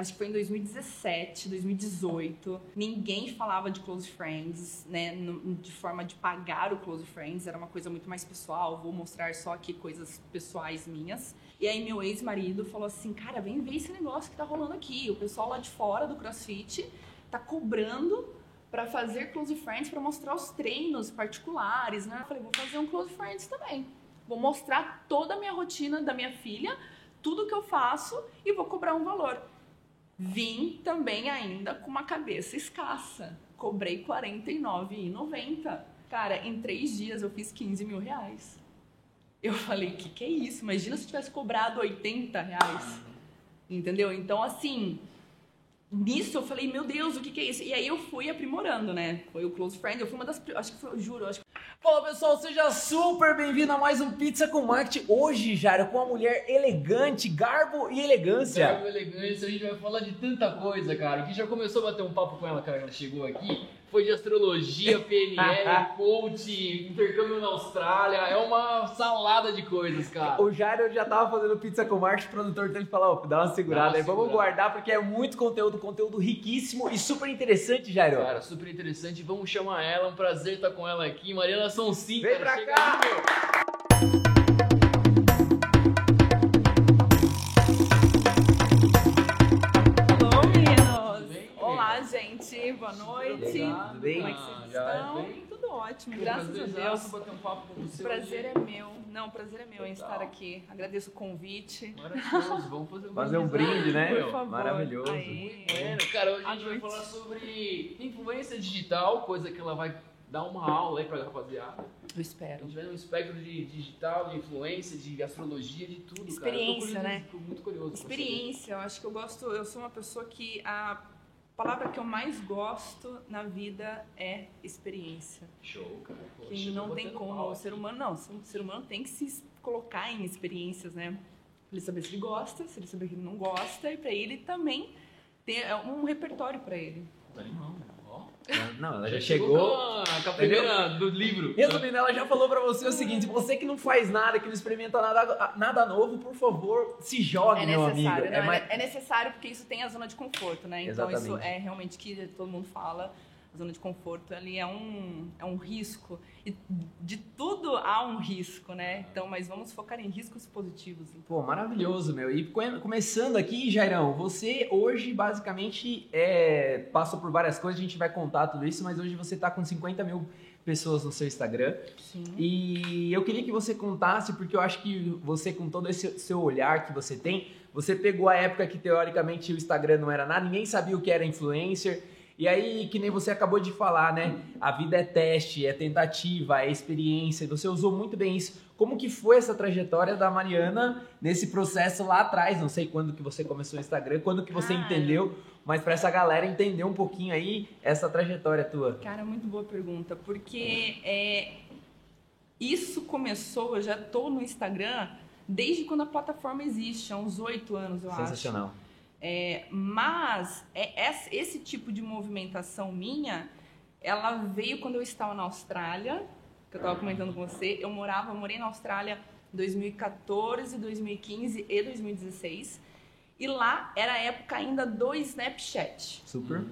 acho que foi em 2017, 2018. Ninguém falava de close friends, né? De forma de pagar o close friends, era uma coisa muito mais pessoal. Vou mostrar só aqui coisas pessoais minhas. E aí meu ex-marido falou assim: "Cara, vem ver esse negócio que tá rolando aqui. O pessoal lá de fora do CrossFit tá cobrando para fazer close friends, para mostrar os treinos particulares, né? Eu falei: "Vou fazer um close friends também. Vou mostrar toda a minha rotina da minha filha, tudo que eu faço e vou cobrar um valor." Vim também ainda com uma cabeça escassa. Cobrei R$ 49,90. Cara, em três dias eu fiz 15 mil reais. Eu falei, que, que é isso? Imagina se eu tivesse cobrado 80 reais. Entendeu? Então, assim, nisso eu falei, meu Deus, o que, que é isso? E aí eu fui aprimorando, né? Foi o Close Friend, eu fui uma das. Acho que foi, eu juro, acho que Fala pessoal, seja super bem-vindo a mais um Pizza com Marketing. Hoje, Jairo, com uma mulher elegante, garbo e elegância. Garbo e elegância, a gente vai falar de tanta coisa, cara. Que já começou a bater um papo com ela, cara, ela chegou aqui. Foi de astrologia, PNL, coach, intercâmbio na Austrália. É uma salada de coisas, cara. O Jairo já tava fazendo pizza com marketing, o produtor tem que falar, ó, dá uma segurada aí. Vamos guardar porque é muito conteúdo, conteúdo riquíssimo e super interessante, Jairo. Cara, super interessante. Vamos chamar ela, um prazer estar com ela aqui. Mariana Sonsim, Vem cara, pra cá! Aí, Obrigado. Tudo bem? Como é que vocês Já estão? bem? Tudo ótimo, graças a Deus. bater um papo com você O prazer hoje. é meu. Não, o prazer é meu em Total. estar aqui. Agradeço o convite. Maravilhoso, vamos fazer um Fazer um brinde, brinde, né? Por favor. Maravilhoso. Aê. Bueno, cara, hoje a gente vai noite. falar sobre influência digital, coisa que ela vai dar uma aula aí pra rapaziada. Eu A espero. gente vai no espectro de digital, de influência, de astrologia, de tudo, Experiência, cara. né? Eu tô curioso, muito curioso. Experiência, eu acho que eu gosto, eu sou uma pessoa que a palavra que eu mais gosto na vida é experiência. Show, cara. Que não tem como, o ser humano não, o ser humano tem que se colocar em experiências, né? Pra ele saber se ele gosta, se ele saber que ele não gosta e pra ele também ter é, um repertório pra ele. Tá animal? Ó. Não, ela já Chegou chegou. com a, primeira do livro. Resumindo, ela já falou pra você o seguinte: você que não faz nada, que não experimenta nada, nada novo, por favor, se jogue, É meu amigo. necessário, não, É é, mais- é necessário porque isso tem a zona de conforto, né? Então isso Exatamente. é realmente que todo mundo fala. A zona de conforto ali é um, é um risco. E de tudo há um risco, né? Então, mas vamos focar em riscos positivos. Então. Pô, maravilhoso, meu. E come- começando aqui, Jairão, você hoje basicamente é, passa por várias coisas, a gente vai contar tudo isso, mas hoje você tá com 50 mil pessoas no seu Instagram. Sim. E eu queria que você contasse, porque eu acho que você, com todo esse seu olhar que você tem, você pegou a época que teoricamente o Instagram não era nada, ninguém sabia o que era influencer. E aí, que nem você acabou de falar, né? A vida é teste, é tentativa, é experiência. Você usou muito bem isso. Como que foi essa trajetória da Mariana nesse processo lá atrás? Não sei quando que você começou o Instagram, quando que você Cara. entendeu, mas para essa galera entender um pouquinho aí essa trajetória tua. Cara, muito boa pergunta, porque é, isso começou, eu já tô no Instagram desde quando a plataforma existe, há uns oito anos, eu acho. Sensacional. É, mas é, esse, esse tipo de movimentação minha, ela veio quando eu estava na Austrália, que eu estava comentando com você. Eu morava, eu morei na Austrália em 2014, 2015 e 2016. E lá era a época ainda do Snapchat. Super.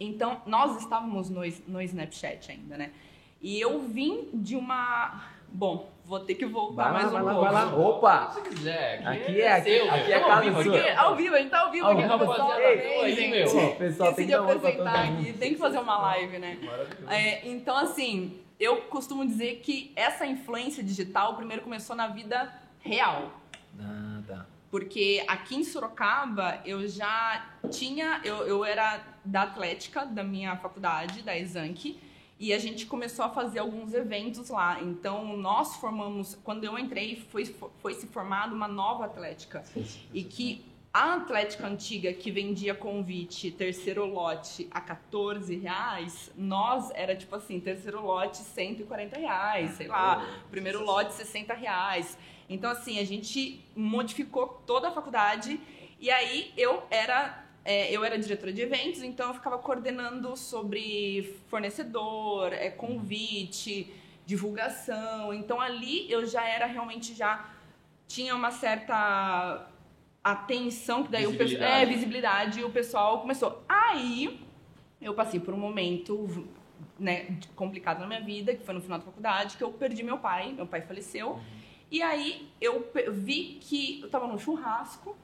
Então, nós estávamos no, no Snapchat ainda, né? E eu vim de uma... Bom, vou ter que voltar Vai lá, mais vai um lá, pouco. vai lá. Opa! Se quiser. Aqui é- aqui- seu, aqui é ao casa vivo sua. aqui. Porque ao vivo, a gente tá ao vivo Ao aqui, vivo, pessoal. rapaziada, também, aí, gente. meu. Sim, pessoal, tem que apresentar mundo. aqui, tem que fazer uma live, né? Maravilhoso. É, então, assim, eu costumo dizer que essa influência digital primeiro começou na vida real. Ah, tá. Porque aqui em Sorocaba eu já tinha, eu, eu era da Atlética, da minha faculdade, da Exanc, e a gente começou a fazer alguns eventos lá. Então nós formamos, quando eu entrei, foi, foi se formada uma nova Atlética. E que a Atlética antiga, que vendia convite, terceiro lote a 14 reais, nós era tipo assim, terceiro lote 140 reais, sei lá, primeiro lote 60 reais. Então, assim, a gente modificou toda a faculdade e aí eu era, é, eu era diretora de eventos, então eu ficava coordenando sobre fornecedor, é, convite, divulgação. Então ali eu já era realmente já tinha uma certa atenção, que daí o pessoal. Visibilidade. É, visibilidade, e o pessoal começou. Aí eu passei por um momento né, complicado na minha vida, que foi no final da faculdade, que eu perdi meu pai, meu pai faleceu. E aí eu vi que eu tava num churrasco,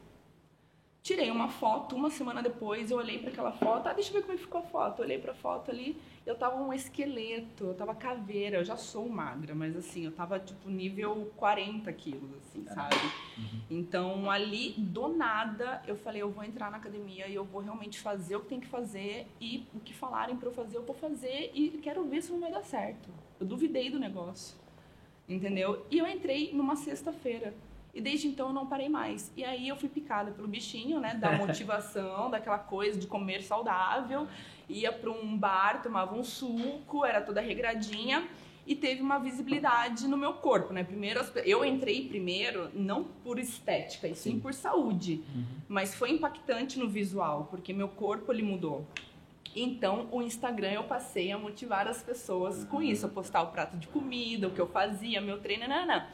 tirei uma foto, uma semana depois eu olhei para aquela foto, ah, deixa eu ver como é ficou a foto. Eu olhei pra foto ali, eu tava um esqueleto, eu tava caveira, eu já sou magra, mas assim, eu tava tipo nível 40 quilos, assim, sabe? Então ali, do nada, eu falei, eu vou entrar na academia e eu vou realmente fazer o que tem que fazer e o que falarem pra eu fazer, eu vou fazer e quero ver se não vai dar certo. Eu duvidei do negócio, entendeu? E eu entrei numa sexta-feira. E desde então eu não parei mais. E aí eu fui picada pelo bichinho, né? Da motivação, daquela coisa de comer saudável. Ia para um bar, tomava um suco, era toda regradinha. E teve uma visibilidade no meu corpo, né? Primeiro, eu entrei primeiro não por estética, e sim Sim. por saúde. Mas foi impactante no visual, porque meu corpo ele mudou. Então, o Instagram eu passei a motivar as pessoas com isso, a postar o prato de comida, o que eu fazia, meu treino, nananã.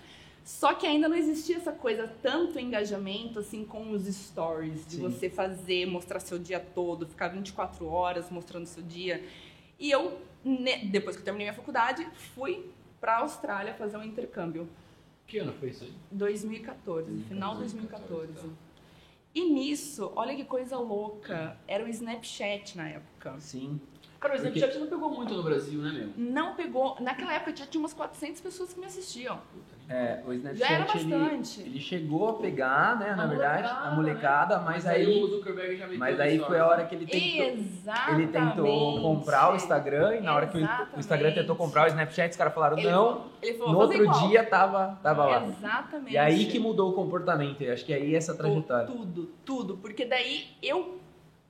Só que ainda não existia essa coisa, tanto engajamento assim com os stories, de Sim. você fazer, mostrar seu dia todo, ficar 24 horas mostrando seu dia. E eu, ne- depois que eu terminei minha faculdade, fui pra Austrália fazer um intercâmbio. Que ano foi isso aí? 2014, final de 2014. então. E nisso, olha que coisa louca, era o Snapchat na época. Sim. Cara, o Porque- Snapchat não pegou muito no Brasil, né, meu? Não pegou, naquela época já tinha umas 400 pessoas que me assistiam. É, o Snapchat Já era ele, bastante. ele chegou a pegar, né, na A verdade, molecada, a molecada, mas, aí, o Zuckerberg já mas aí foi a né? hora que ele tentou, Exatamente. ele tentou comprar o Instagram e na hora que o- o Instagram tentou comprar o Snapchat, os caras falaram Ele, não. ele falou, No "Vou fazer outro igual." dia tava, tava lá. Exatamente. E aí que mudou o comportamento. Eu acho que é aí essa trajetória. Tudo, tudo. Porque daí eu,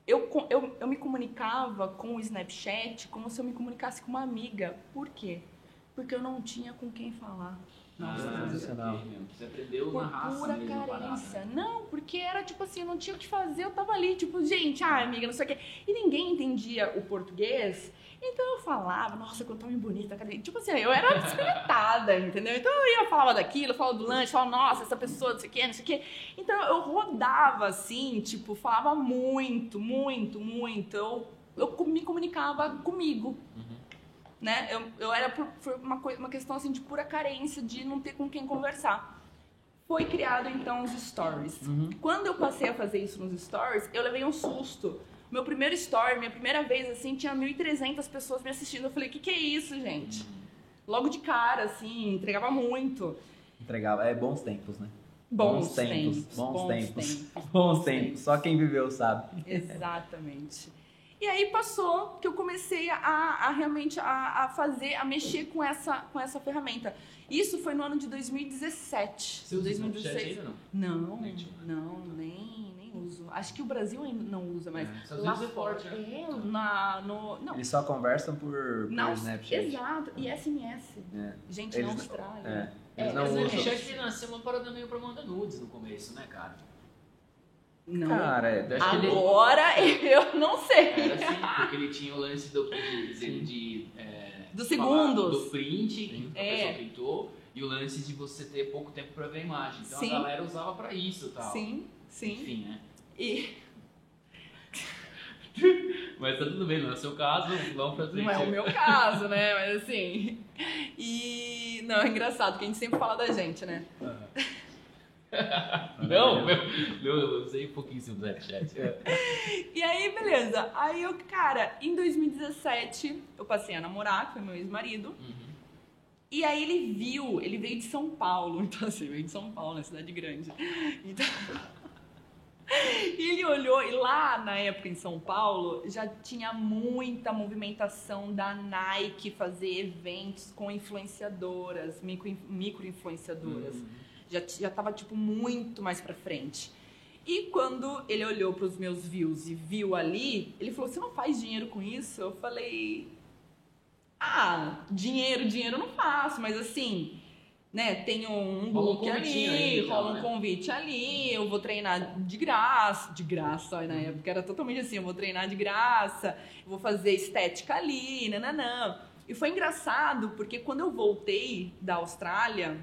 eu, eu, eu me comunicava com o Snapchat como se eu me comunicasse com uma amiga. Por quê? Porque eu não tinha com quem falar. Nossa, Ah, sensacional. Você aprendeu Por na raça pura mesmo, a parada, carência. Não, porque era tipo assim, eu não tinha o que fazer, eu tava ali, tipo, gente, ah, amiga, não sei o quê. E ninguém entendia o português. Então eu falava, nossa, que eu tô muito bonita. cadê? Tipo assim, eu era desconectada, entendeu? Então eu ia, falava daquilo, falava do lanche, falava, nossa, essa pessoa, não sei o quê, não sei o quê. Então eu rodava assim, tipo, falava muito, muito, muito. Eu, eu me comunicava comigo. Né? Eu, eu era por, por uma, coi- uma questão assim de pura carência, de não ter com quem conversar. Foi criado então os stories. Uhum. Quando eu passei a fazer isso nos stories, eu levei um susto. Meu primeiro story, minha primeira vez, assim, tinha 1.300 pessoas me assistindo. Eu falei, o que, que é isso, gente? Logo de cara, assim, entregava muito. Entregava. É bons tempos, né? Bons, Bons tempos, tempos, bons tempos. tempos, Bons tempos. Só quem viveu sabe. Exatamente. E aí passou que eu comecei a, a realmente a, a fazer, a mexer com essa, com essa ferramenta. Isso foi no ano de 2017. Você usa Snapchat ainda não? Não, Nem não, nem, nem uso. Acho que o Brasil ainda não usa, mas É, lá é forte, né? É, na, no, não, Eles só conversam por, por não, Snapchat. exato, e SMS. É. Gente, Eles na não- Austrália. É. É, Eles não mas o usam. Snapchat nasceu uma parada meio pra mandar nudes no começo, né, cara? Não. Cara, eu acho que ele. Agora eu não sei. Era assim, porque ele tinha o lance do, de, de, de, é, Dos segundos. Do print que a É. pessoa printou e o lance de você ter pouco tempo pra ver a imagem. Então Sim. a galera usava pra isso e tal. Sim, sim. Enfim, né? E Mas tá tudo bem, não é o seu caso, vamos pra frente. não é o meu caso, né? Mas assim. E. Não, é engraçado, porque a gente sempre fala da gente, né? Não, meu, meu, eu usei um pouquinho do Snapchat. E aí, beleza. Aí eu, cara, em 2017, eu passei a namorar, que foi meu ex-marido. Uhum. E aí ele viu, ele veio de São Paulo, então assim, veio de São Paulo, né, cidade grande. Então... E ele olhou, e lá na época em São Paulo já tinha muita movimentação da Nike fazer eventos com influenciadoras, micro- micro-influenciadoras. Já, já tava, tipo, muito mais pra frente. E quando ele olhou pros meus views e viu ali, ele falou: Você não faz dinheiro com isso? Eu falei: Ah, dinheiro, dinheiro eu não faço, mas assim, né, tenho um um book convitinho ali, aí, então, rola um né? convite ali, eu vou treinar de graça, de graça, na época era totalmente assim: eu vou treinar de graça, vou fazer estética ali, nananã. E foi engraçado porque quando eu voltei da Austrália,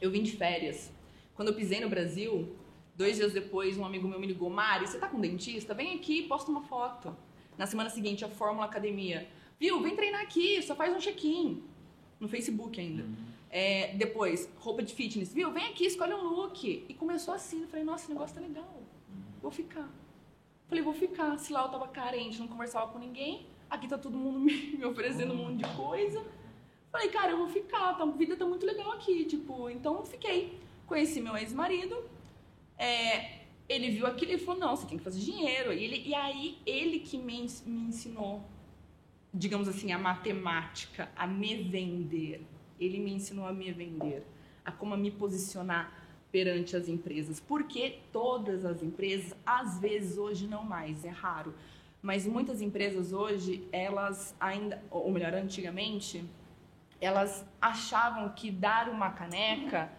eu vim de férias. Quando eu pisei no Brasil, Dois dias depois, um amigo meu me ligou, Mari, você tá com dentista? Vem aqui, posta uma foto. Na semana seguinte, a Fórmula Academia. Viu, vem treinar aqui, só faz um check-in. No Facebook ainda. É, depois, roupa de fitness. Viu, vem aqui, escolhe um look. E começou assim, eu falei, nossa, esse negócio tá legal. Vou ficar. Falei, vou ficar. Se lá eu tava carente, não conversava com ninguém, aqui tá todo mundo me, me oferecendo um monte de coisa. Falei, cara, eu vou ficar, tá, a vida tá muito legal aqui, tipo, então fiquei. Conheci meu ex-marido, é, ele viu aquilo e falou, não, você tem que fazer dinheiro. E, ele, e aí, ele que me, me ensinou, digamos assim, a matemática, a me vender. Ele me ensinou a me vender, a como me posicionar perante as empresas. Porque todas as empresas, às vezes hoje não mais, é raro, mas muitas empresas hoje, elas ainda, ou melhor, antigamente, elas achavam que dar uma caneca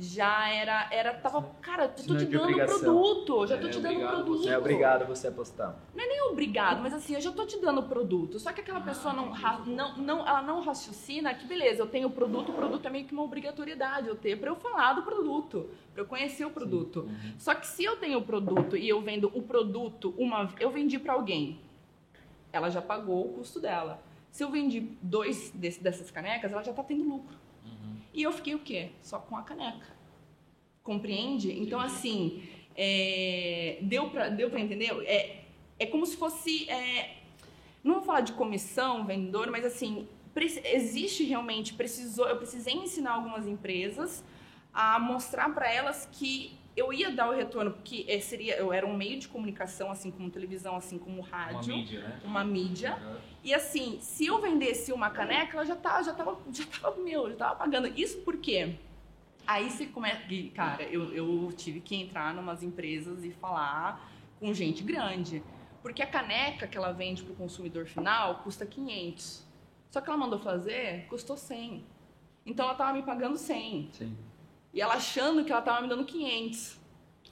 já era, era tava, cara, eu tô Sinal te dando obrigação. produto, já tô É, te dando obrigado, produto. você É obrigado você apostar. Não é obrigado, mas assim, eu já tô te dando o produto. Só que aquela pessoa não, não, não, ela não raciocina que, beleza, eu tenho o produto, o produto é meio que uma obrigatoriedade eu ter pra eu falar do produto, pra eu conhecer o produto. Só que se eu tenho o produto e eu vendo o produto, uma, eu vendi pra alguém, ela já pagou o custo dela. Se eu vendi dois desse- dessas canecas, ela já tá tendo lucro. E eu fiquei o quê? Só com a caneca. Compreende? Então, assim, é, deu, pra, deu pra entender? É, é como se fosse. é, não vou falar de comissão, vendedor, mas assim, existe realmente, precisou, eu precisei ensinar algumas empresas a mostrar para elas que eu ia dar o retorno, porque é, seria, eu era um meio de comunicação, assim como televisão, assim como Uma rádio, mídia, né? uma mídia. E assim, se eu vendesse uma caneca, ela já tava, já tava, já tava, meu, já tava pagando. Isso por quê? Aí você começa. Cara, eu, eu tive que entrar em umas empresas e falar com gente grande. Porque a caneca que ela vende pro consumidor final custa 500. Só que ela mandou fazer, custou 100. Então ela tava me pagando 100. Sim. E ela achando que ela tava me dando 500.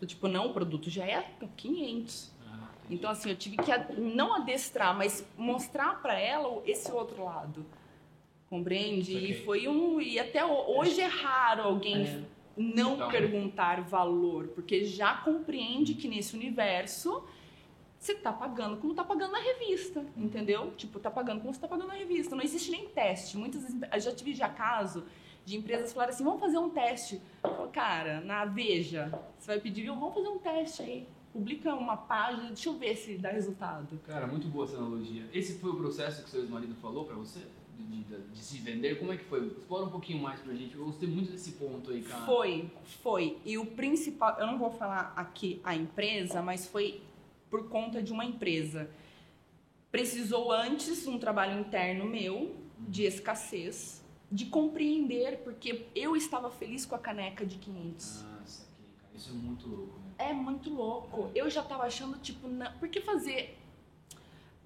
Eu, tipo, não, o produto já é 500. Ah, Então, assim, eu tive que não adestrar, mas mostrar pra ela esse outro lado. Compreende? Saquei. E foi um. E até ho- hoje é raro alguém não Então. perguntar valor, porque já compreende que nesse universo você tá pagando como tá pagando na revista, entendeu? Tipo, tá pagando como você tá pagando na revista. Não existe nem teste. Muitas vezes, eu já tive já caso de empresas falarem assim, vamos fazer um teste. Falo, cara, na Veja, você vai pedir, viu? Vamos fazer um teste aí. Publica uma página, deixa eu ver se dá resultado. Cara, muito boa essa analogia. Esse foi o processo que seu ex-marido falou pra você? De, de- de se vender? Como é que foi? Explora um pouquinho mais pra gente. Eu gostei muito desse ponto aí, cara. Foi, foi. E o principal, eu não vou falar aqui a empresa, mas foi por conta de uma empresa. Precisou antes um trabalho interno meu, de escassez, de compreender, porque eu estava feliz com a caneca de 500. Ah, cara. Isso é muito louco, né? É muito louco. Eu já tava achando, tipo, por que fazer.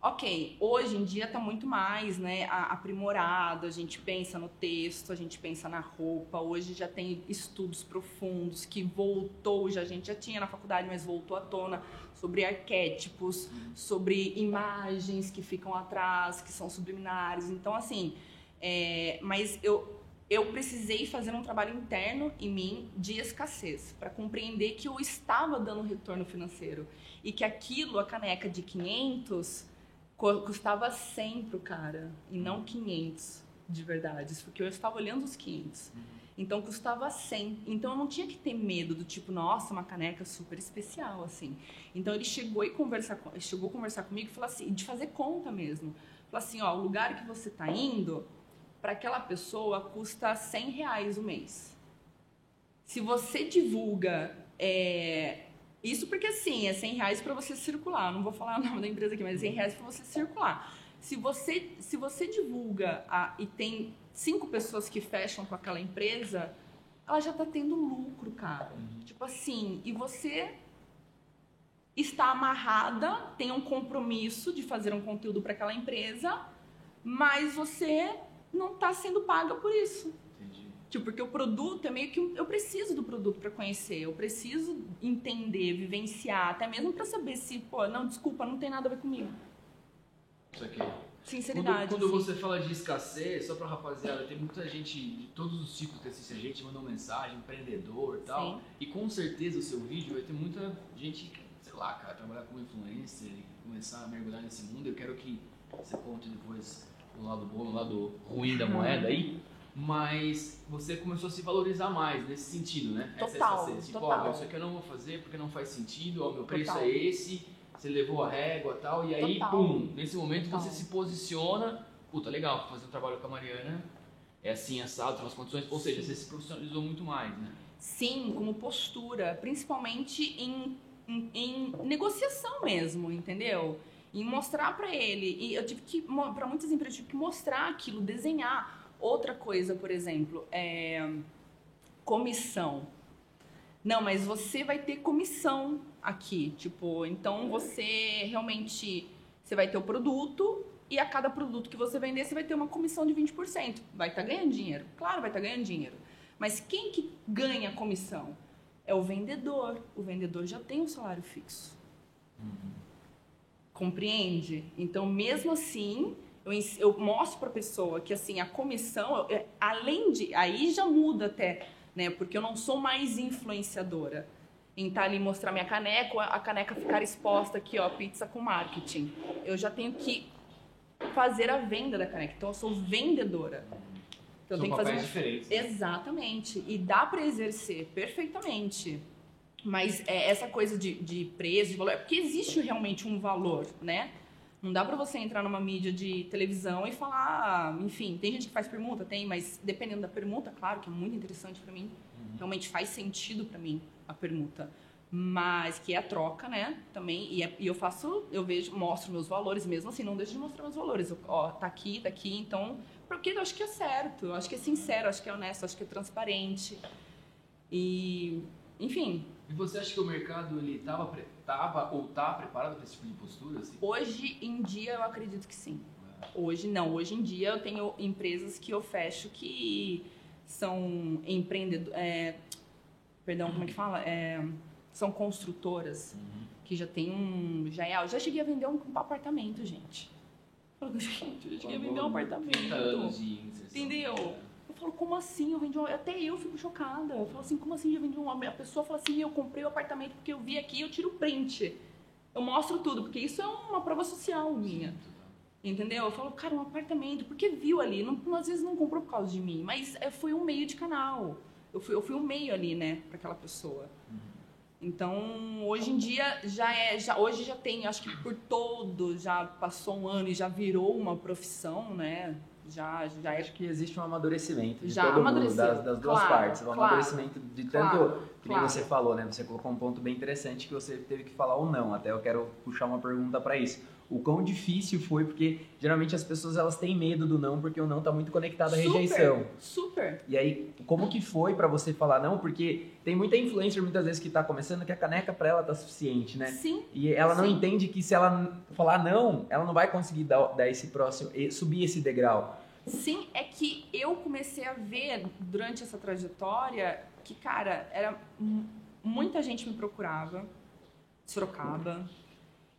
Ok, hoje em dia tá muito mais, né, aprimorado, a gente pensa no texto, a gente pensa na roupa, hoje já tem estudos profundos que voltou, já a gente já tinha na faculdade, mas voltou à tona sobre arquétipos, sobre imagens que ficam atrás, que são subliminares. Então, assim, é, mas eu, eu precisei fazer um trabalho interno em mim de escassez para compreender que eu estava dando retorno financeiro e que aquilo, a caneca de 500, cu- custava 100 pro cara e não 500 de verdade, porque eu estava olhando os 500. Então custava 100. Então eu não tinha que ter medo do tipo, nossa, uma caneca super especial assim. Então ele chegou e conversar chegou a conversar comigo e falou assim, de fazer conta mesmo. Falou assim, ó, o lugar que você tá indo, para aquela pessoa custa 100 reais o mês. Se você divulga é, isso porque assim, é 100 reais para você circular. Não vou falar o nome da empresa aqui, mas é 100 reais para você circular. Se você, se você divulga a- e tem cinco pessoas que fecham com aquela empresa, ela já tá tendo lucro, cara. Tipo assim, e você está amarrada, tem um compromisso de fazer um conteúdo para aquela empresa, mas você não está sendo paga por isso. Entendi. Tipo, porque o produto é meio que eu preciso do produto para conhecer, eu preciso entender, vivenciar, até mesmo para saber se, pô, não, desculpa, não tem nada a ver comigo. Isso aqui. Sinceridade. Quando, quando você fala de escassez, só pra rapaziada, tem muita gente de todos os tipos que assiste a gente, mandou mensagem, empreendedor e tal. Sim. E com certeza o seu vídeo vai ter muita gente sei lá, cara, trabalhar como influencer e começar a mergulhar nesse mundo. Eu quero que você conte depois o lado bom, o lado ruim da moeda aí. Mas você começou a se valorizar mais nesse sentido, né? Essa Total, escassez. Tipo, total. ó, isso aqui eu não vou fazer porque não faz sentido, ó, meu preço Total. é esse, você levou a régua e tal. E aí, Total. pum, nesse momento Total. você se posiciona, puta, legal, vou fazer um trabalho com a Mariana, é assim, assado, são as condições. Ou seja, você se profissionalizou muito mais, né? Sim, como postura, principalmente em, em, em negociação mesmo, entendeu? Em mostrar pra ele. E eu tive que, para muitas empresas, eu tive que mostrar aquilo, desenhar. Outra coisa, por exemplo, é comissão. Não, mas você vai ter comissão aqui, tipo, então você realmente você vai ter o produto e a cada produto que você vender, você vai ter uma comissão de 20%. Vai estar ganhando dinheiro. Claro, vai estar ganhando dinheiro. Mas quem que ganha comissão? É o vendedor. O vendedor já tem um salário fixo. Compreende? Então, mesmo assim, eu, eu mostro para a pessoa que assim a comissão, é, além de, aí já muda até, né? Porque eu não sou mais influenciadora em estar ali mostrar minha caneca, a caneca ficar exposta aqui, ó, pizza com marketing. Eu já tenho que fazer a venda da caneca. Então, eu sou vendedora. Então, eu tenho que fazer um diferentes. né? Exatamente. E dá para exercer perfeitamente. Mas é essa coisa de, de preço, de valor, é porque existe realmente um valor, né? Não dá para você entrar numa mídia de televisão e falar, enfim, tem gente que faz permuta, tem, mas dependendo da permuta, claro que é muito interessante para mim, realmente faz sentido para mim a permuta. Mas que é a troca, né? Também, e, é- e eu faço, eu vejo, mostro meus valores, mesmo assim, não deixo de mostrar meus valores. Eu, ó, tá aqui, tá aqui, então, porque eu acho que é certo, eu acho que é sincero, eu acho que é honesto, eu acho que é transparente. E, enfim, E você acha que o mercado ele tava, pre- tava ou tá preparado para esse tipo de postura? Assim? hoje em dia eu acredito que sim. Hoje não, hoje em dia eu tenho empresas que eu fecho que são empreendedores. perdão, como é que fala? É, são construtoras que já tem um. Já é, eu já cheguei a vender um, apartamento, gente. Gente, eu já cheguei a vender um 30 apartamento. anos de inserção. Entendeu? Eu falo, como assim? Eu vendi um... Até eu fico chocada. Eu falo assim, como assim eu vendi um... A pessoa fala assim, eu comprei o apartamento porque eu vi aqui, eu tiro o print. Eu mostro tudo, porque isso é uma prova social minha. Entendeu? Eu falo, cara, um apartamento, porque viu ali, não, às vezes não comprou por causa de mim, mas é, foi um meio de canal. Eu fui, eu fui um meio ali, né, para aquela pessoa. Então, hoje em dia já é, já hoje já tem, acho que por todo já passou um ano e já virou uma profissão, né? Já já Acho que existe um amadurecimento de Já todo mundo, das, das duas Claro, partes. Um claro. amadurecimento de tanto, Claro, que nem você falou, né? Você colocou um ponto bem interessante que você teve que falar ou não. Até eu quero puxar uma pergunta para isso. O quão difícil foi, porque geralmente as pessoas elas têm medo do não, porque o não tá muito conectado à super, rejeição. Super. E aí, como que foi para você falar não? Porque tem muita influencer muitas vezes que tá começando que a caneca para ela tá suficiente, né? Sim, E ela não Sim. entende que se ela falar não, ela não vai conseguir dar, dar esse próximo, subir esse degrau. Sim, é que eu comecei a ver durante essa trajetória que, cara, era mu- muita gente me procurava, Sorocaba.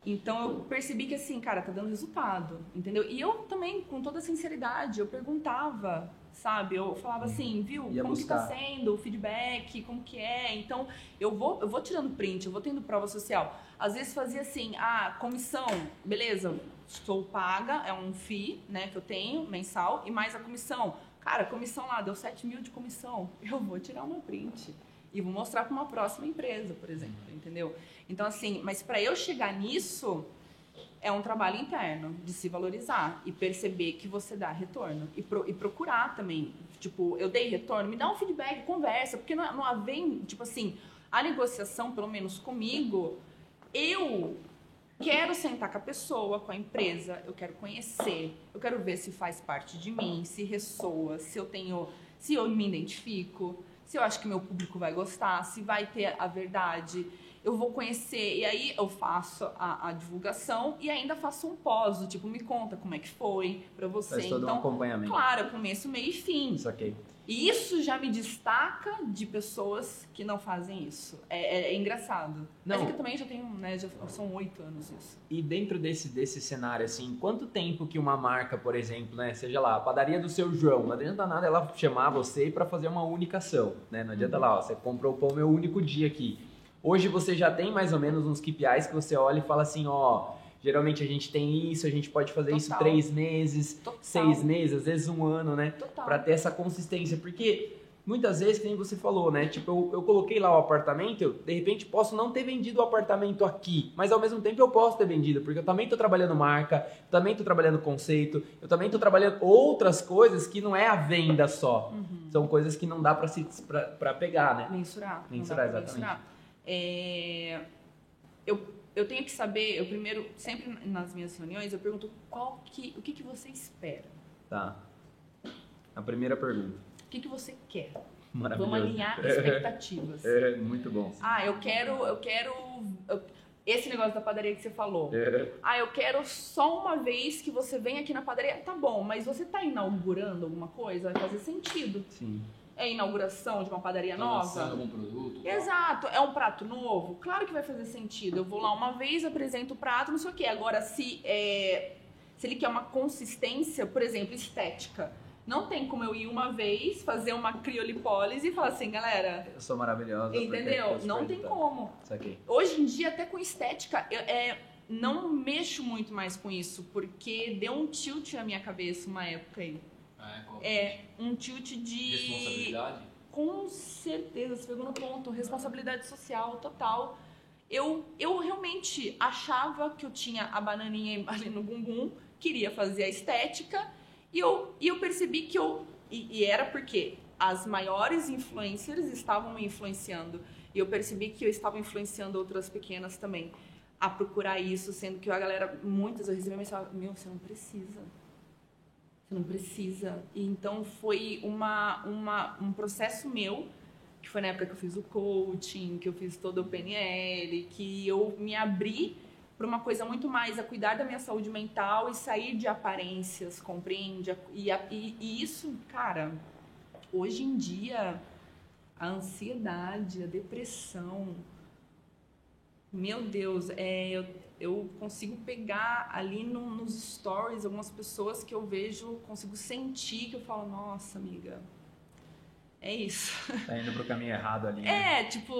Então eu percebi que assim, cara, tá dando resultado, entendeu? E eu também, com toda sinceridade, eu perguntava, sabe? Eu falava assim, viu, Ia como que tá buscar. sendo o feedback, como que é? Então, eu vou, eu vou tirando print, eu vou tendo prova social. Às vezes fazia assim, ah, comissão, beleza, sou paga, é um FII, né, que eu tenho, mensal, e mais a comissão. Cara, comissão lá, deu 7 mil de comissão. Eu vou tirar uma print e vou mostrar para uma próxima empresa, por exemplo, entendeu? Então, assim, mas para eu chegar nisso, é um trabalho interno de se valorizar e perceber que você dá retorno e, pro- e procurar também. Tipo, eu dei retorno, me dá um feedback, conversa, porque não, não vem, tipo assim, a negociação, pelo menos comigo, eu quero sentar com a pessoa, com a empresa, eu quero conhecer, eu quero ver se faz parte de mim, se ressoa, se eu tenho, se eu me identifico, se eu acho que meu público vai gostar, se vai ter a verdade. Eu vou conhecer. E aí eu faço a, a divulgação e ainda faço um pós, do tipo, me conta como é que foi pra você. Faz todo um então, acompanhamento. claro, começo, meio e fim. Isso aqui. E isso já me destaca de pessoas que não fazem isso. É, é- é engraçado. Mas Não. é que eu também já tenho, né, já são oito anos isso. E dentro desse, desse cenário, assim, quanto tempo que uma marca, por exemplo, né, seja lá, a padaria do seu João, não adianta nada ela chamar você para fazer uma única ação, né? Não adianta lá, ó, você comprou o pão meu único dia aqui. Hoje você já tem mais ou menos uns KPIs que você olha e fala assim, ó, geralmente a gente tem isso, a gente pode fazer isso Total. três meses, Total. seis meses, às vezes um ano, né? Total. Pra ter essa consistência, porque muitas vezes, que nem você falou, né? Tipo, eu, eu coloquei lá o apartamento, eu, de repente posso não ter vendido o apartamento aqui, mas ao mesmo tempo eu posso ter vendido, porque eu também tô trabalhando marca, também tô trabalhando conceito, eu também tô trabalhando outras coisas que não é a venda só. Uhum. São coisas que não dá pra pegar, né? Mensurar. Mensurar, exatamente. mensurar. É, eu, eu tenho que saber, eu primeiro, sempre nas minhas reuniões, eu pergunto qual que, o que, que você espera? Tá. A primeira pergunta. O que, que você quer? Vamos alinhar expectativas. É, muito bom. Ah, eu quero, eu quero. eu- esse negócio da padaria que você falou. É, Ah, eu quero só uma vez que você vem aqui na padaria. Tá bom, mas você tá inaugurando alguma coisa? Vai fazer sentido. sim. É inauguração de uma padaria Tá nova? algum produto. Exato, é um prato novo? Claro que vai fazer sentido. Eu vou lá uma vez, apresento o prato, não sei o quê. Agora, se, é, se ele quer uma consistência, por exemplo, estética, não tem como eu ir uma vez, fazer uma criolipólise e falar assim, galera, Eu sou maravilhosa. entendeu? eu Não tem como. Isso aqui. Hoje em dia, até com estética, eu é, não mexo muito mais com isso, porque deu um tilt na minha cabeça uma época aí. É, qual- É um tilt de. Responsabilidade. Com certeza, você pegou no ponto. Responsabilidade social total. Eu, eu realmente achava que eu tinha a bananinha ali no bumbum, queria fazer a estética, e eu, e eu percebi que eu. E, e era porque as maiores influencers estavam me influenciando. E eu percebi que eu estava influenciando outras pequenas também a procurar isso, sendo que a galera, muitas eu recebi mensagem: Meu, você não precisa. Você não precisa. E então foi uma, uma, um processo meu, que foi na época que eu fiz o coaching, que eu fiz todo o PNL, que eu me abri para uma coisa muito mais a cuidar da minha saúde mental e sair de aparências, compreende? E, e, e isso, cara, hoje em dia, a ansiedade, a depressão, meu Deus, é, eu, eu consigo pegar ali no- nos stories algumas pessoas que eu vejo, consigo sentir que eu falo, nossa, amiga, é isso. Tá indo pro caminho errado ali. né? É, tipo,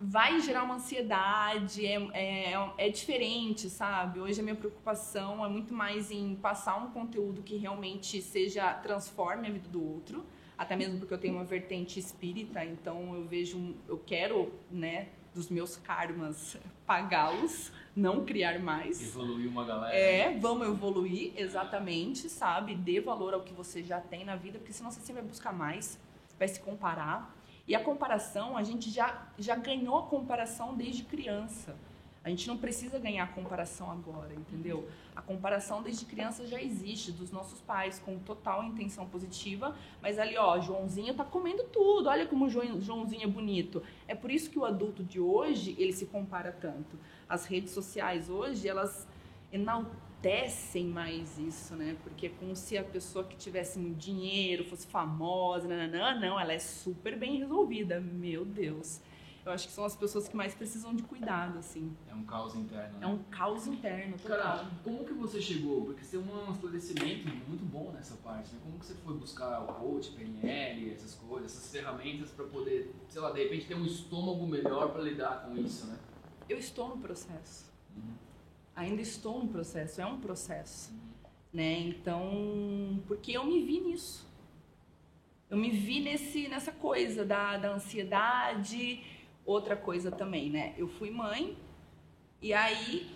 vai gerar uma ansiedade, é, é, é diferente, sabe? Hoje a minha preocupação é muito mais em passar um conteúdo que realmente seja, transforme a vida do outro, até mesmo porque eu tenho uma vertente espírita, então eu vejo, eu quero, né, dos meus karmas pagá-los, não criar mais. Evoluir uma galera. É, vamos evoluir, exatamente, sabe? Dê valor ao que você já tem na vida, porque senão você sempre vai buscar mais, vai se comparar. E a comparação, a gente já, já ganhou a comparação desde criança. A gente não precisa ganhar comparação agora, entendeu? A comparação desde criança já existe, dos nossos pais, com total intenção positiva. Mas ali, ó, Joãozinho tá comendo tudo. Olha como Joãozinho é bonito. É por isso que o adulto de hoje, ele se compara tanto. As redes sociais hoje, elas enaltecem mais isso, né? Porque é como se a pessoa que tivesse muito dinheiro, fosse famosa, nananã. não, ela é super bem resolvida. Meu Deus. Eu acho que são as pessoas que mais precisam de cuidado, assim. É um caos interno. É né? um caos interno, total. Cara, como que você chegou? Porque você tem um esclarecimento muito bom nessa parte, né? Como que você foi buscar o coach, PNL, essas coisas, essas ferramentas pra poder, sei lá, de repente ter um estômago melhor pra lidar com isso, né? Eu estou no processo. Uhum. Ainda estou no processo, é um processo. Né? Então, porque eu me vi nisso. Eu me vi nesse, nessa coisa da, da ansiedade. Outra coisa também, né? Eu fui mãe e aí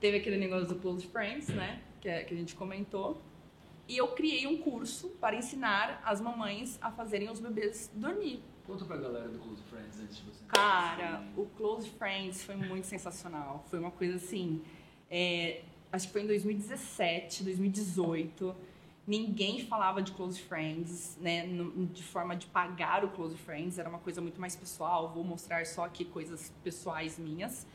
teve aquele negócio do Close Friends, né? Que, é- que a gente comentou. E eu criei um curso para ensinar as mamães a fazerem os bebês dormir. Conta pra galera do Close Friends antes de você. Cara, o Close Friends foi muito sensacional. Foi uma coisa assim. é, acho que foi em 2017, 2018. Ninguém falava de close friends, né, de forma de pagar o close friends, era uma coisa muito mais pessoal, vou mostrar só aqui coisas pessoais minhas.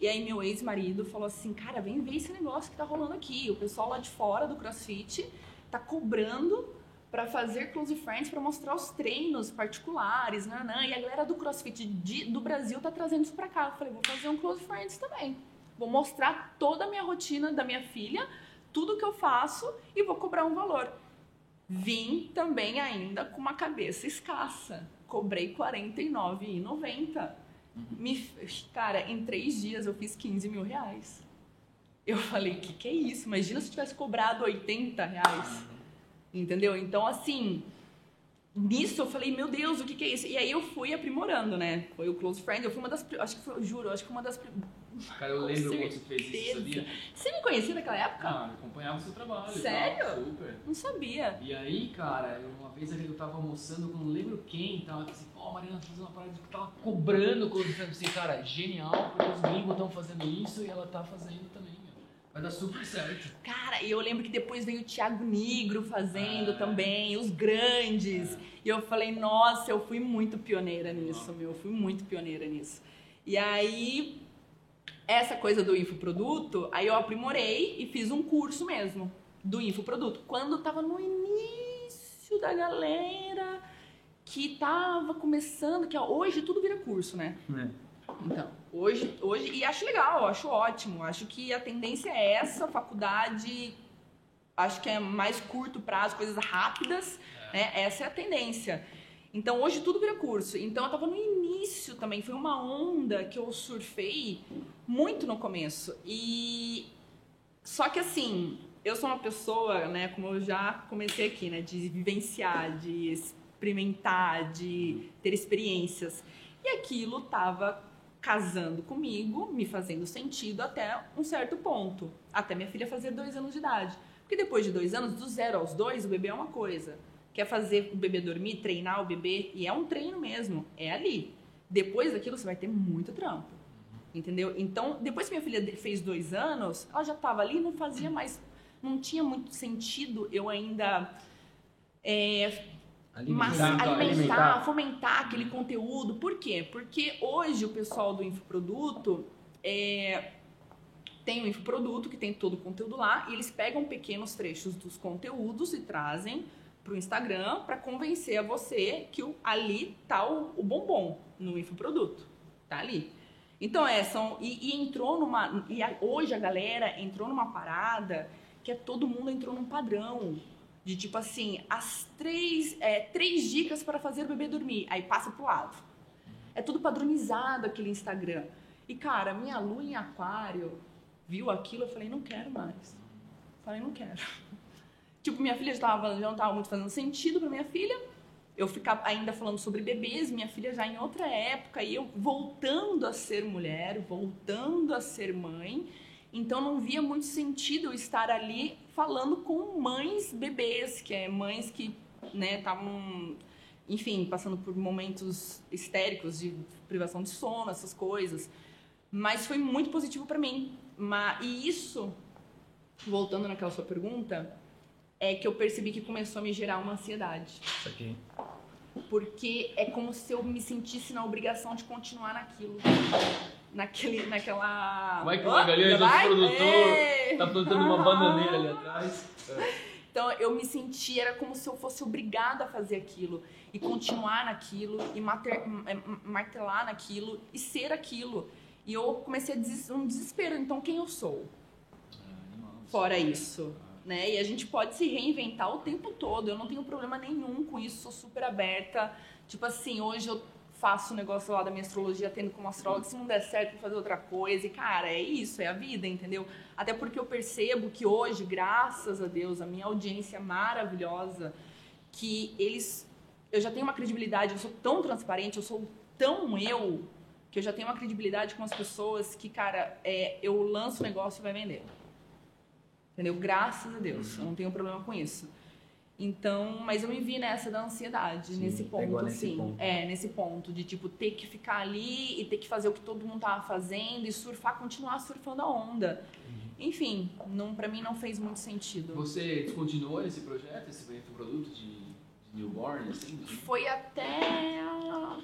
E aí meu ex-marido falou assim, cara, vem ver esse negócio que tá rolando aqui. O pessoal lá de fora do CrossFit tá cobrando para fazer close friends para mostrar os treinos particulares, né? E a galera do CrossFit de, do Brasil tá trazendo isso para cá. Eu falei, vou fazer um close friends também. Vou mostrar toda a minha rotina da minha filha tudo que eu faço e vou cobrar um valor. Vim também ainda com uma cabeça escassa. Cobrei R$ 49,90. Me, cara, em três dias eu fiz 15 mil reais. Eu falei, que que é isso? Imagina se eu tivesse cobrado 80 reais. Entendeu? Então, assim, nisso eu falei, meu Deus, o que que é isso? E aí eu fui aprimorando, né? Foi o Close Friend. Eu fui uma das, acho que foi, juro, acho que uma das Cara, eu lembro quando você fez isso, sabia? Você me conhecia naquela época? Ah, acompanhava o seu trabalho. Sério? Tal, super. Não sabia. E aí, cara, uma vez eu tava almoçando com não lembro quem, tava assim, pô, a Mariana fez uma parada que tava cobrando você assim, cara, genial, porque os gringos estão fazendo isso e ela tá fazendo também. Vai dar super certo. Cara, e eu lembro que depois veio o Thiago Negro fazendo é. também, os grandes. É. E eu falei, nossa, eu fui muito pioneira nisso, meu. Eu fui muito pioneira nisso. E aí, essa coisa do infoproduto, aí eu aprimorei e fiz um curso mesmo do infoproduto. Quando tava no início da galera que tava começando, que hoje tudo vira curso, né? É. Então, hoje, hoje, e acho legal, acho ótimo. Acho que a tendência é essa, faculdade, acho que é mais curto prazo, coisas rápidas, é. né? Essa é a tendência. Então hoje tudo vira curso. Então eu tava no início também, foi uma onda que eu surfei muito no começo. E só que assim, eu sou uma pessoa, né, como eu já comecei aqui, né, de vivenciar, de experimentar, de ter experiências. E aquilo tava casando comigo, me fazendo sentido até um certo ponto. Até minha filha fazer dois anos de idade. Porque depois de dois anos, do zero aos dois, o bebê é uma coisa quer fazer o bebê dormir, treinar o bebê, e é um treino mesmo, é ali. Depois daquilo você vai ter muito trampo. Entendeu? Então, depois que minha filha fez dois anos, ela já estava ali, não fazia mais. Não tinha muito sentido eu ainda. É, alimentar, mas, alimentar, fomentar aquele conteúdo. Por quê? Porque hoje o pessoal do infoproduto é, tem o infoproduto que tem todo o conteúdo lá e eles pegam pequenos trechos dos conteúdos e trazem para o Instagram para convencer a você que o, ali tá o, o, bombom no infoproduto. Tá ali. Então, é, são. E, e entrou numa. E a, hoje a galera entrou numa parada que é todo mundo entrou num padrão. De tipo assim, as três, é, três dicas para fazer o bebê dormir. Aí passa pro lado. É tudo padronizado aquele Instagram. E, cara, minha lua em aquário viu aquilo, eu falei, não quero mais. Falei, não quero. Tipo, minha filha já, tava, já não estava muito fazendo sentido para minha filha. Eu ficar ainda falando sobre bebês, minha filha já em outra época, e eu voltando a ser mulher, voltando a ser mãe. Então não via muito sentido eu estar ali falando com mães bebês, que é mães que estavam, né, enfim, passando por momentos histéricos de privação de sono, essas coisas. Mas foi muito positivo para mim. Mas, e isso, voltando naquela sua pergunta, é que eu percebi que começou a me gerar uma ansiedade. Isso aqui. Porque é como se eu me sentisse na obrigação de continuar naquilo. Naquele, naquela. Vai que o Magalhães, nosso produtor, Ei! tá plantando uma bananeira ali atrás. Então eu me sentia, era como se eu fosse obrigada a fazer aquilo. E continuar naquilo, e mater, martelar naquilo, e ser aquilo. E eu comecei a des um desespero. Então quem eu sou? É, Fora isso né? E a gente pode se reinventar o tempo todo. Eu não tenho problema nenhum com isso, sou super aberta. Tipo assim, hoje eu faço o negócio lá da minha astrologia, tendo como astróloga, se não der certo, vou fazer outra coisa. E, cara, é isso, é a vida, entendeu? Até porque eu percebo que hoje, graças a Deus, a minha audiência é maravilhosa, que eles. Eu já tenho uma credibilidade, eu sou tão transparente, eu sou tão eu, que eu já tenho uma credibilidade com as pessoas que, cara, é, eu lanço o negócio e vai vender. Entendeu? Graças a Deus, eu não tenho problema com isso. Então, mas eu me vi nessa da ansiedade, Sim, nesse ponto, assim. Ponto. É, nesse ponto de tipo ter que ficar ali e ter que fazer o que todo mundo tava fazendo e surfar, continuar surfando a onda. Uhum. Enfim, não, pra mim não fez muito sentido. Você descontinuou esse projeto, esse produto de, de newborn, assim? Foi até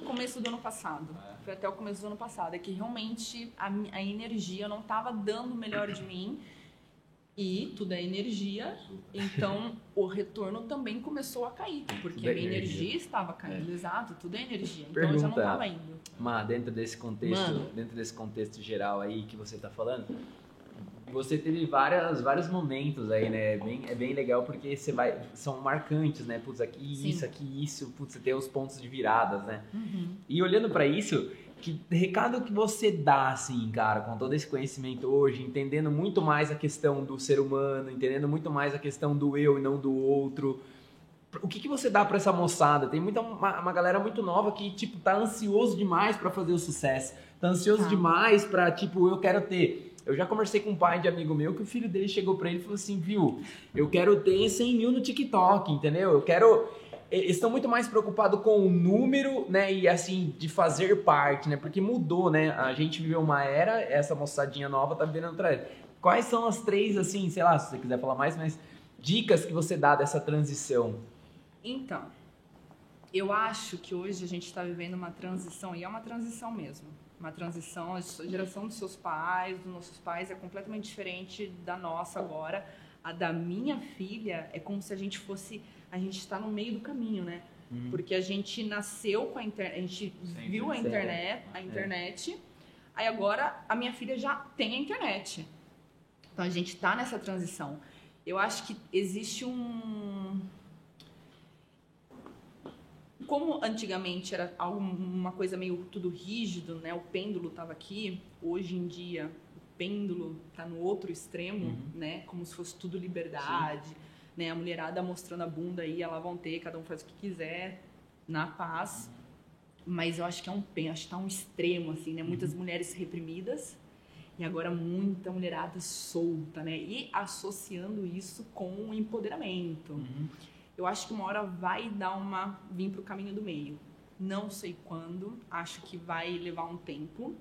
o começo do ano passado. É. Foi até o começo do ano passado. É que realmente a, a energia não tava dando o melhor de mim. E tudo é energia. Então o retorno também começou a cair. Porque é a minha energia. energia estava caindo. Exato, tudo é energia. Então eu já não Pergunta. tava indo. Mas dentro desse contexto, Mano. dentro desse contexto geral aí que você tá falando, você teve várias, vários momentos aí, né? É bem, é bem legal porque você vai, são marcantes, né? Putz, aqui Sim. isso, aqui isso, putz, você tem os pontos de viradas, né? Uhum. E olhando pra isso, que recado que você dá, assim, cara, com todo esse conhecimento hoje, entendendo muito mais a questão do ser humano, entendendo muito mais a questão do eu e não do outro. O que, que você dá pra essa moçada? Tem muita uma, uma galera muito nova que, tipo, tá ansioso demais pra fazer o sucesso. Tá ansioso Tá. demais pra, tipo, eu quero ter. Eu já conversei com um pai de amigo meu que o filho dele chegou pra ele e falou assim, viu, eu quero ter 100 mil no TikTok, entendeu? Eu quero estão muito mais preocupados com o número, né, e assim, de fazer parte, né, porque mudou, né, a gente viveu uma era, essa moçadinha nova tá vivendo outra era. Quais são as três, assim, sei lá, se você quiser falar mais, mas dicas que você dá dessa transição? Então, eu acho que hoje a gente está vivendo uma transição, e é uma transição mesmo. Uma transição, a geração dos seus pais, dos nossos pais, é completamente diferente da nossa agora. A da minha filha é como se a gente fosse. A gente está no meio do caminho, né? Porque a gente nasceu com a internet, a gente Sempre. viu a internet, a internet. Aí agora a minha filha já tem a internet. Então a gente tá nessa transição. Eu acho que existe um como antigamente era algo- uma coisa meio tudo rígido, né? O pêndulo tava aqui. Hoje em dia o pêndulo tá no outro extremo, Uhum. né? Como se fosse tudo liberdade, né? A mulherada mostrando a bunda aí, ela vão ter, cada um faz o que quiser, na paz. Mas eu acho que é um acho que tá um extremo assim, né? Muitas mulheres reprimidas e agora muita mulherada solta, né? E associando isso com o empoderamento. Eu acho que uma hora vai dar uma vir pro caminho do meio. Não sei quando, acho que vai levar um tempo,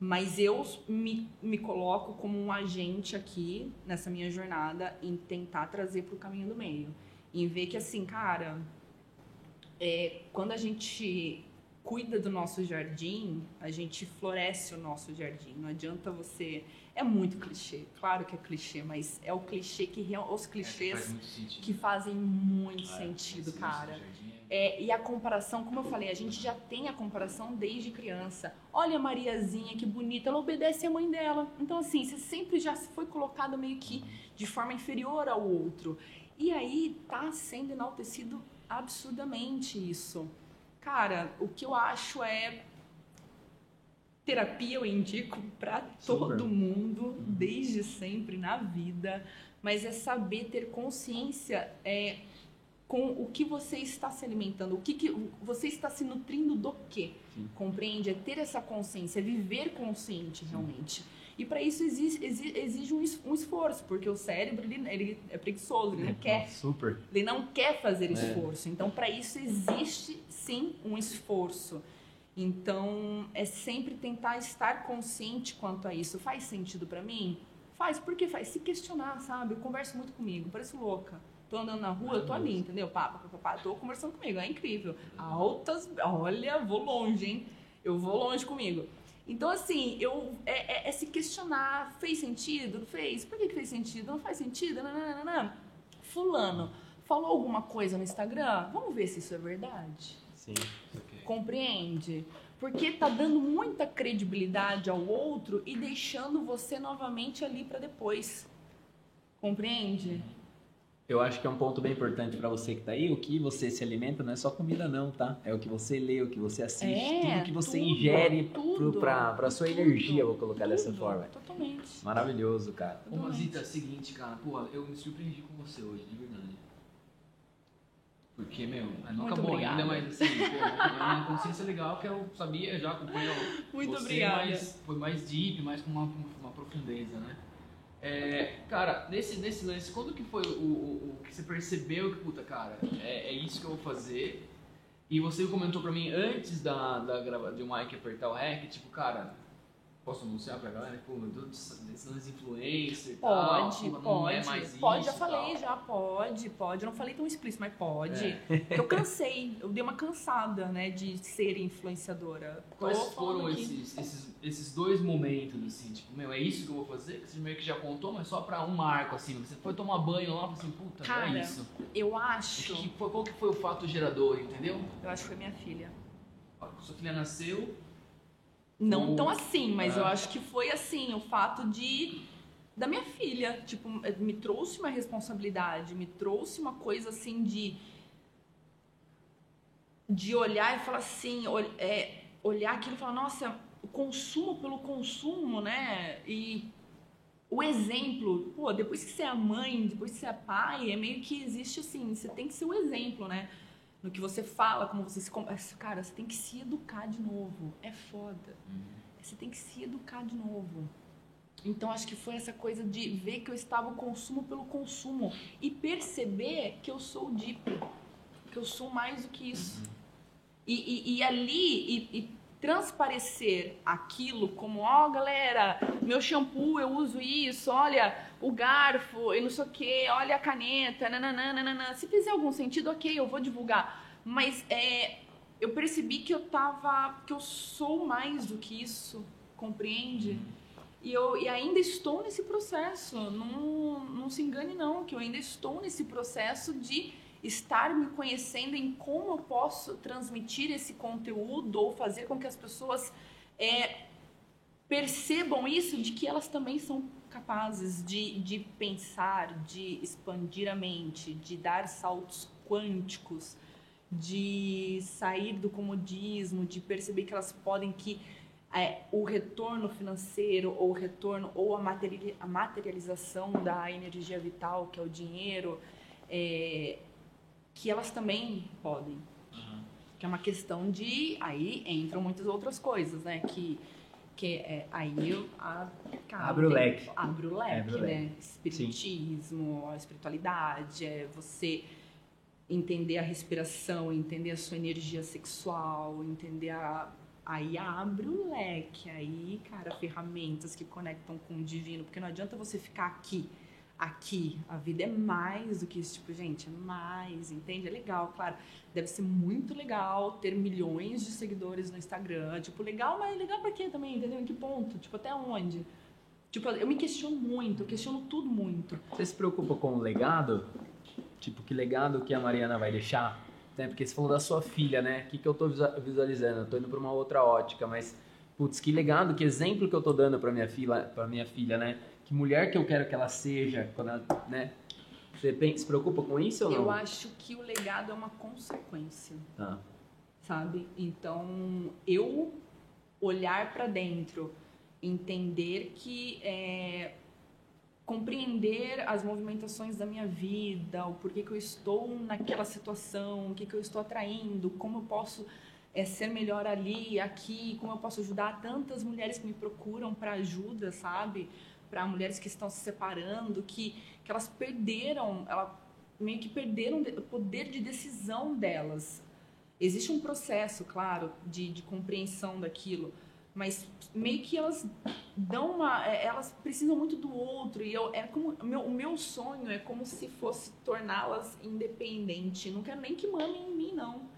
mas eu me, me coloco como um agente aqui nessa minha jornada em tentar trazer pro caminho do meio, em ver que assim, cara, é, quando a gente cuida do nosso jardim, a gente floresce o nosso jardim. Não adianta você. É muito clichê, claro que é clichê, mas é o clichê que real- os clichês Faz muito sentido. que fazem muito É, sentido, cara. jardim é- e a comparação, como eu falei, a gente já tem a comparação desde criança. Olha a Mariazinha, que bonita, ela obedece à mãe dela. Então, assim, você sempre já foi colocado meio que de forma inferior ao outro. E aí tá sendo enaltecido absurdamente isso. Cara, o que eu acho é. Terapia eu indico pra Super. todo mundo, desde sempre na vida, mas é saber ter consciência é, com o que você está se alimentando, o que, que você está se nutrindo do quê? Sim. Compreende? É ter essa consciência, é viver consciente realmente. E para isso exige, exi- exige um es- esforço, porque o cérebro ele, ele é preguiçoso, ele não quer Super. ele não quer fazer É. esforço. Então, para isso existe sim um esforço. Então, é sempre tentar estar consciente quanto a isso. Faz sentido para mim? Faz, porque faz. Se questionar, sabe? Eu converso muito comigo, pareço louca. Tô andando na rua, eu tô ali, entendeu? Pá, pá, pá, pá, tô conversando comigo, é incrível. Altas, olha, vou longe, hein? Eu vou longe comigo. Então, assim, eu, é, é- é se questionar, fez sentido? Não fez? Por que, que fez sentido? Não faz sentido? Nananana. Fulano, falou alguma coisa no Instagram? Vamos ver se isso é verdade. Sim. Ok. Compreende? Porque tá dando muita credibilidade ao outro e deixando você novamente ali para depois. Compreende? Eu acho que é um ponto bem importante pra você que tá aí. O que você se alimenta não é só comida, não, tá? É o que você lê, o que você assiste, É, tudo que você tudo, ingere tudo, pro, pra, pra sua tudo, energia, vou colocar dessa Tudo, forma. Totalmente. Maravilhoso, cara. Ô, Mazita, é o seguinte, cara, pô, eu me surpreendi com você hoje, de verdade. Porque, meu, não Muito acabou obrigada. ainda, mas assim, pô, é uma consciência legal que eu sabia, já acompanho Muito você, obrigada. mas foi mais deep, mais com uma, uma profundeza, né? É, cara, nesse, nesse lance, quando que foi o, o, o que você percebeu que, puta, cara, é, é isso que eu vou fazer? E você comentou pra mim antes da, da grava, de o Mike apertar o REC, tipo, cara, Posso anunciar pra galera? Pô, meu Deus, influencer e Pode, tal, não pode. é mais pode, isso já falei, tal. já pode, pode. Eu não falei tão explícito, mas pode. É. Eu cansei, eu dei uma cansada, né, de ser influenciadora. Quais foram esses, esses, esses dois momentos, assim, tipo, meu, é isso que eu vou fazer? Que você meio que já contou, mas só pra um marco, assim, você foi tomar banho lá e falou assim, puta, Cara, é isso. Eu acho. que foi, qual que foi o fato gerador, entendeu? Eu acho que foi minha filha. Sua filha nasceu, Não O- tão assim, mas Ah. eu acho que foi assim, o fato de da minha filha, tipo, me trouxe uma responsabilidade, me trouxe uma coisa assim de de olhar e falar assim, ol- é, olhar aquilo e falar, nossa, o consumo pelo consumo, né? E o exemplo, pô, depois que você é mãe, depois que você é pai, é meio que existe assim, você tem que ser o exemplo, né? No que você fala, como você se. Cara, você tem que se educar de novo. É foda. Você tem que se educar de novo. Então acho que foi essa coisa de ver que eu estava o consumo pelo consumo e perceber que eu sou o deep, que eu sou mais do que isso. E, e- e ali e, e transparecer aquilo como, ó galera, meu shampoo eu uso isso, olha o garfo e não sei o que, olha a caneta, nananã. Se fizer algum sentido, ok, eu vou divulgar. Mas é, eu percebi que eu tava, que eu sou mais do que isso, compreende? E, eu, e ainda estou nesse processo. Não, não se engane, não, que eu ainda estou nesse processo de estar me conhecendo em como eu posso transmitir esse conteúdo ou fazer com que as pessoas é, percebam isso, de que elas também são capazes de, de pensar, de expandir a mente, de dar saltos quânticos, de sair do comodismo, de perceber que elas podem que é, o retorno financeiro ou o retorno ou a, materi- a materialização da energia vital, que é o dinheiro, é, que elas também podem. Que é uma questão de. Aí entram muitas outras coisas, né? Que, que é, aí eu. A, cara, Abre o tem- leque. Abre o leque, Abre o né? Espiritismo, a espiritualidade, é você entender a respiração, entender a sua energia sexual, entender a. Aí abre o leque, aí, cara, ferramentas que conectam com o divino, porque não adianta você ficar aqui, aqui. A vida é mais do que isso, tipo, gente, é mais, entende? É legal, claro. Deve ser muito legal ter milhões de seguidores no Instagram. Tipo, legal, mas legal pra quê também, entendeu? Em que ponto? Tipo, até onde? Tipo, eu me questiono muito, eu questiono tudo muito. Você se preocupa com o legado? Tipo, que legado que a Mariana vai deixar? Né? Porque você falou da sua filha, né? O que, que eu tô visualizando? Eu tô indo pra uma outra ótica, mas, putz, que legado, que exemplo que eu tô dando pra minha filha, pra minha filha, né? Que mulher que eu quero que ela seja, quando ela, né? Você se preocupa com isso ou não? Eu acho que o legado é uma consequência. Tá. sabe? Então, eu olhar para dentro, entender que é, compreender as movimentações da minha vida, o porquê que eu estou naquela situação, o que, que eu estou atraindo, como eu posso é, ser melhor ali, aqui, como eu posso ajudar tantas mulheres que me procuram para ajuda, sabe? Para mulheres que estão se separando, que, que elas perderam, ela, meio que perderam o poder de decisão delas. Existe um processo, claro, de, de compreensão daquilo, mas meio que elas dão uma. é, Elas precisam muito do outro. E eu, é como, o, meu, o meu sonho é como se fosse torná-las independentes. Não quero nem que mamem em mim, não.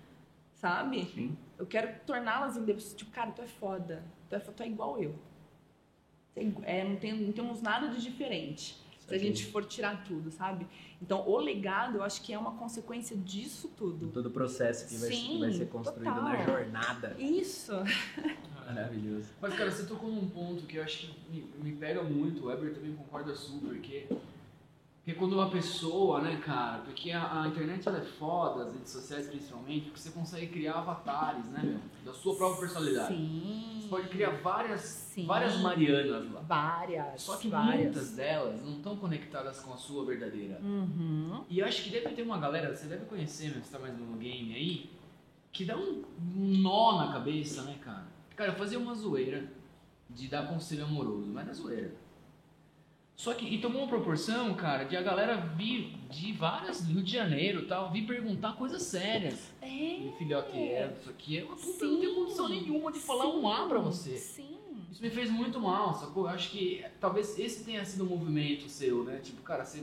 Sabe? Sim. Eu quero torná-las independentes. Tipo, cara, tu é foda. Tu é, tu é igual eu. É É, não, tem, não temos nada de diferente. Se a gente for tirar tudo, sabe? Então, o legado, eu acho que é uma consequência disso tudo. Todo o processo que vai, Sim, que vai ser construído total. na jornada. Isso. Maravilhoso. Mas, cara, você tocou num ponto que eu acho que me, me pega muito, o Weber também concorda super, que, que é quando uma pessoa, né, cara, porque a, a internet ela é foda, as redes sociais principalmente, porque você consegue criar avatares, né, meu, da sua própria personalidade. Sim. Você pode criar várias, Sim. várias Marianas lá. Várias. Só que várias. muitas delas não estão conectadas com a sua verdadeira. Uhum. E eu acho que deve ter uma galera, você deve conhecer, meu, que está mais no game aí, que dá um nó na cabeça, né, cara? Cara, eu fazia uma zoeira de dar conselho amoroso, mas na zoeira. Só que, e tomou uma proporção, cara, de a galera vir de várias, Rio de Janeiro e tal, vir perguntar coisas sérias. É. E, filhote, é, isso aqui é uma puta, Sim. não tem condição nenhuma de falar um A pra você. Sim. Isso me fez muito mal, sacou? Eu acho que talvez esse tenha sido o um movimento seu, né? Tipo, cara, você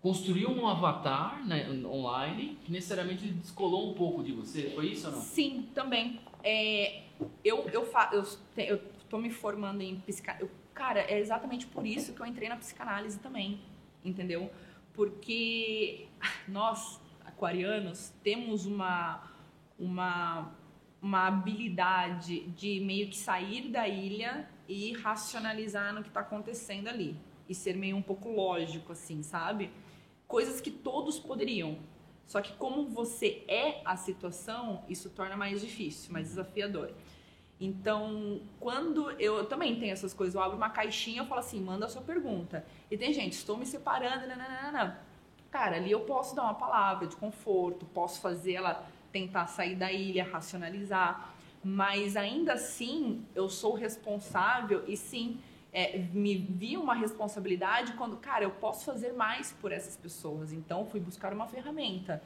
construiu um avatar né, online que necessariamente descolou um pouco de você. Foi isso ou não? Sim, também. É, eu, eu, fa eu, eu tô me formando em psicanálise. Cara, é exatamente por isso que eu entrei na psicanálise também, entendeu? Porque nós, aquarianos, temos uma, uma, uma habilidade de meio que sair da ilha e racionalizar no que está acontecendo ali. E ser meio um pouco lógico, assim, sabe? Coisas que todos poderiam. Só que como você é a situação, isso torna mais difícil, mais desafiador. Então, quando eu, também tenho essas coisas, eu abro uma caixinha e falo assim, manda a sua pergunta. E tem gente, estou me separando, nananana. Cara, ali eu posso dar uma palavra de conforto, posso fazer ela tentar sair da ilha, racionalizar, mas ainda assim eu sou responsável e sim é, me vi uma responsabilidade quando, cara, eu posso fazer mais por essas pessoas. Então fui buscar uma ferramenta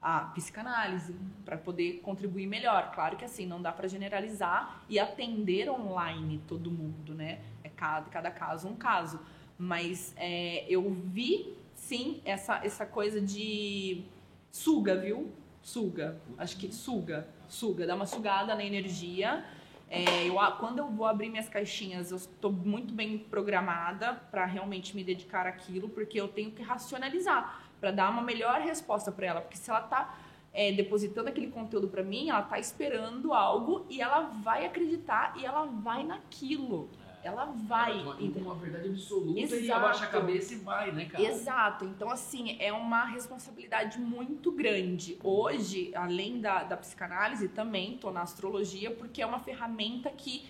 a psicanálise para poder contribuir melhor. Claro que assim não dá para generalizar e atender online todo mundo, né? É cada, cada caso um caso. Mas é, eu vi sim essa essa coisa de suga, viu? Suga. Acho que suga, suga, dá uma sugada na energia. É, eu, quando eu vou abrir minhas caixinhas, eu estou muito bem programada para realmente me dedicar àquilo, porque eu tenho que racionalizar para dar uma melhor resposta para ela, porque se ela está é, depositando aquele conteúdo para mim, ela está esperando algo e ela vai acreditar e ela vai naquilo. Ela vai. Ela uma, uma verdade absoluta Exato. e abaixa a cabeça e vai, né, cara? Exato. Então, assim, é uma responsabilidade muito grande. Hoje, além da, da psicanálise, também estou na astrologia, porque é uma ferramenta que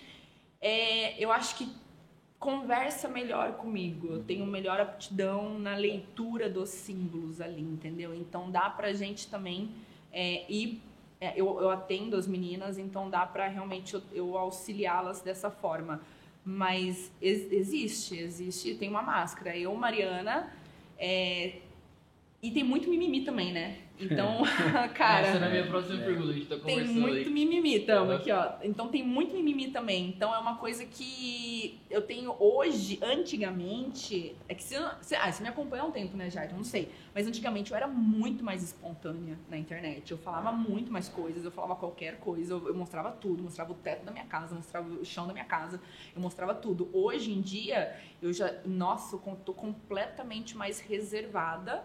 é, eu acho que conversa melhor comigo, eu tenho melhor aptidão na leitura dos símbolos ali, entendeu? Então dá pra gente também é, ir. É, eu, eu, atendo as meninas, então dá pra realmente eu, eu auxiliá-las dessa forma. Mas ex, existe, existe, tem uma máscara. Eu, Mariana, é, e tem muito mimimi também, né? Então, cara. Essa era a minha próxima é. pergunta, a gente tá conversando. Tem muito aí. mimimi, tamo aqui, ó. Então tem muito mimimi também. Então é uma coisa que eu tenho hoje, antigamente. É que você. você ah, você me acompanha há um tempo, né, Jair? Não sei. Mas antigamente eu era muito mais espontânea na internet. Eu falava muito mais coisas, eu falava qualquer coisa, eu, eu mostrava tudo, mostrava o teto da minha casa, mostrava o chão da minha casa, eu mostrava tudo. Hoje em dia, eu já. Nossa, eu tô completamente mais reservada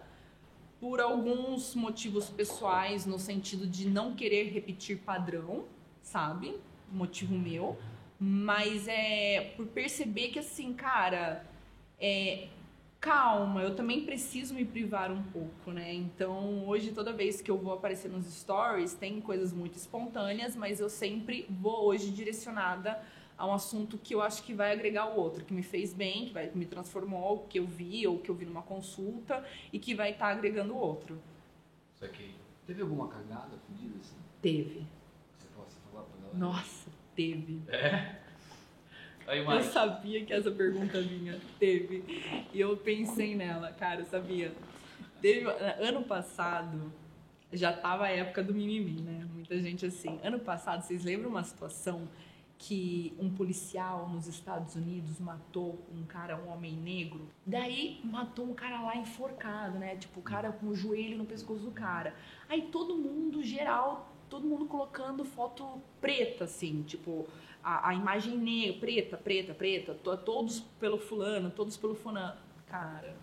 por alguns motivos pessoais, no sentido de não querer repetir padrão, sabe? Motivo meu. Mas é por perceber que, assim, cara, é, calma, eu também preciso me privar um pouco, né? Então, hoje, toda vez que eu vou aparecer nos stories, tem coisas muito espontâneas, mas eu sempre vou hoje direcionada a um assunto que eu acho que vai agregar o outro, que me fez bem, que vai me transformou, que eu vi ou que eu vi numa consulta e que vai estar tá agregando o outro. Isso aqui. Teve alguma cagada fodida assim? Teve. Você possa falar pra galera? Nossa, teve. É? Aí, eu sabia que essa pergunta vinha. Teve. E eu pensei nela, cara, sabia. Teve, ano passado, já tava a época do mimimi, né? Muita gente assim. Ano passado, vocês lembram uma situação que um policial nos Estados Unidos matou um cara, um homem negro. Daí matou um cara lá enforcado, né? Tipo, o cara com o joelho no pescoço do cara. Aí todo mundo, geral, todo mundo colocando foto preta, assim, tipo, a, a imagem negra, preta, preta, preta, to, todos pelo fulano, todos pelo fulano. Cara,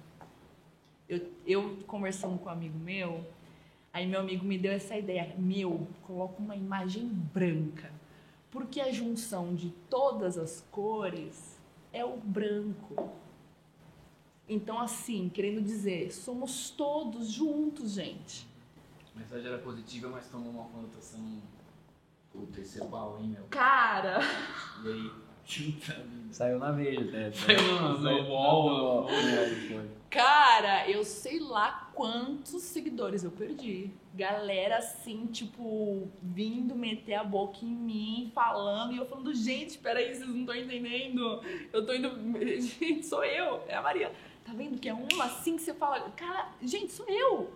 eu, eu conversando com um amigo meu, aí meu amigo me deu essa ideia. Meu, coloca uma imagem branca porque a junção de todas as cores é o branco. Então, assim, querendo dizer, somos todos juntos, gente. A mensagem era positiva, mas tomou uma conotação. Puta, esse é pau, hein, meu? Cara! E aí? Saiu na veia, né? Saiu no, no wall. Cara, eu sei lá quantos seguidores eu perdi. Galera assim, tipo, vindo meter a boca em mim, falando, e eu falando, gente, peraí, vocês não estão entendendo. Eu tô indo. Gente, sou eu, é a Maria. Tá vendo que é uma assim que você fala, cara, gente, sou eu.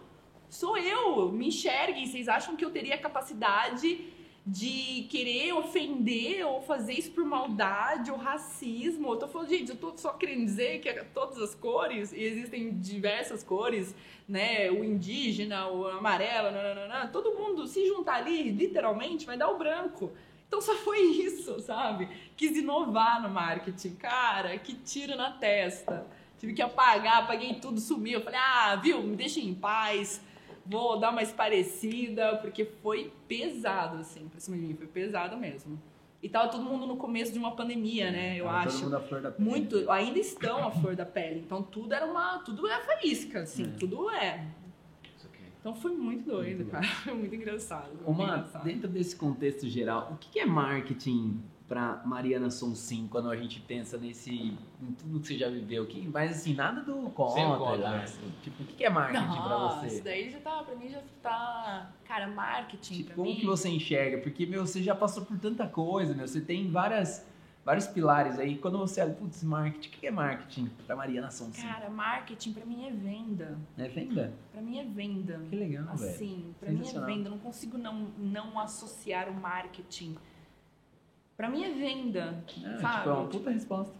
Sou eu. Me enxerguem. Vocês acham que eu teria capacidade de querer ofender ou fazer isso por maldade ou racismo. Eu tô falando, gente, eu tô só querendo dizer que é todas as cores, e existem diversas cores, né? O indígena, o amarelo, nananana, todo mundo se juntar ali, literalmente, vai dar o branco. Então só foi isso, sabe? Quis inovar no marketing. Cara, que tiro na testa. Tive que apagar, apaguei tudo, sumiu. Eu falei, ah, viu, me deixa em paz vou dar mais parecida, porque foi pesado, assim, pra cima de mim, foi pesado mesmo. E tava todo mundo no começo de uma pandemia, né? Eu Tava acho. Todo mundo à flor da pele. Muito, ainda estão à flor da pele. Então tudo era uma. Tudo é faísca, assim, É. tudo é. Isso aqui. Então foi muito doido, Muito cara. Foi muito engraçado. foi Ô, muito Mano, engraçado. dentro desse contexto geral, o que é marketing pra Mariana Sonsim quando a gente pensa nesse. em tudo que você já viveu? Que, mas assim, nada do contra. contra, né? né? Tipo, o que é marketing pra Nossa, isso você? daí já tá, pra mim já tá. Cara, marketing Tipo, pra como mim. que você enxerga? Porque, meu, você já passou por tanta coisa, meu. Você tem várias, vários pilares aí. Quando você olha, putz, marketing, o que é marketing pra Mariana Sonsim? Cara, marketing pra mim é venda. É venda? Pra mim é venda. Que legal. Assim, pra mim é venda. Eu não consigo não, não associar o marketing. Pra mim é venda. É, sabe? tipo, é uma puta resposta.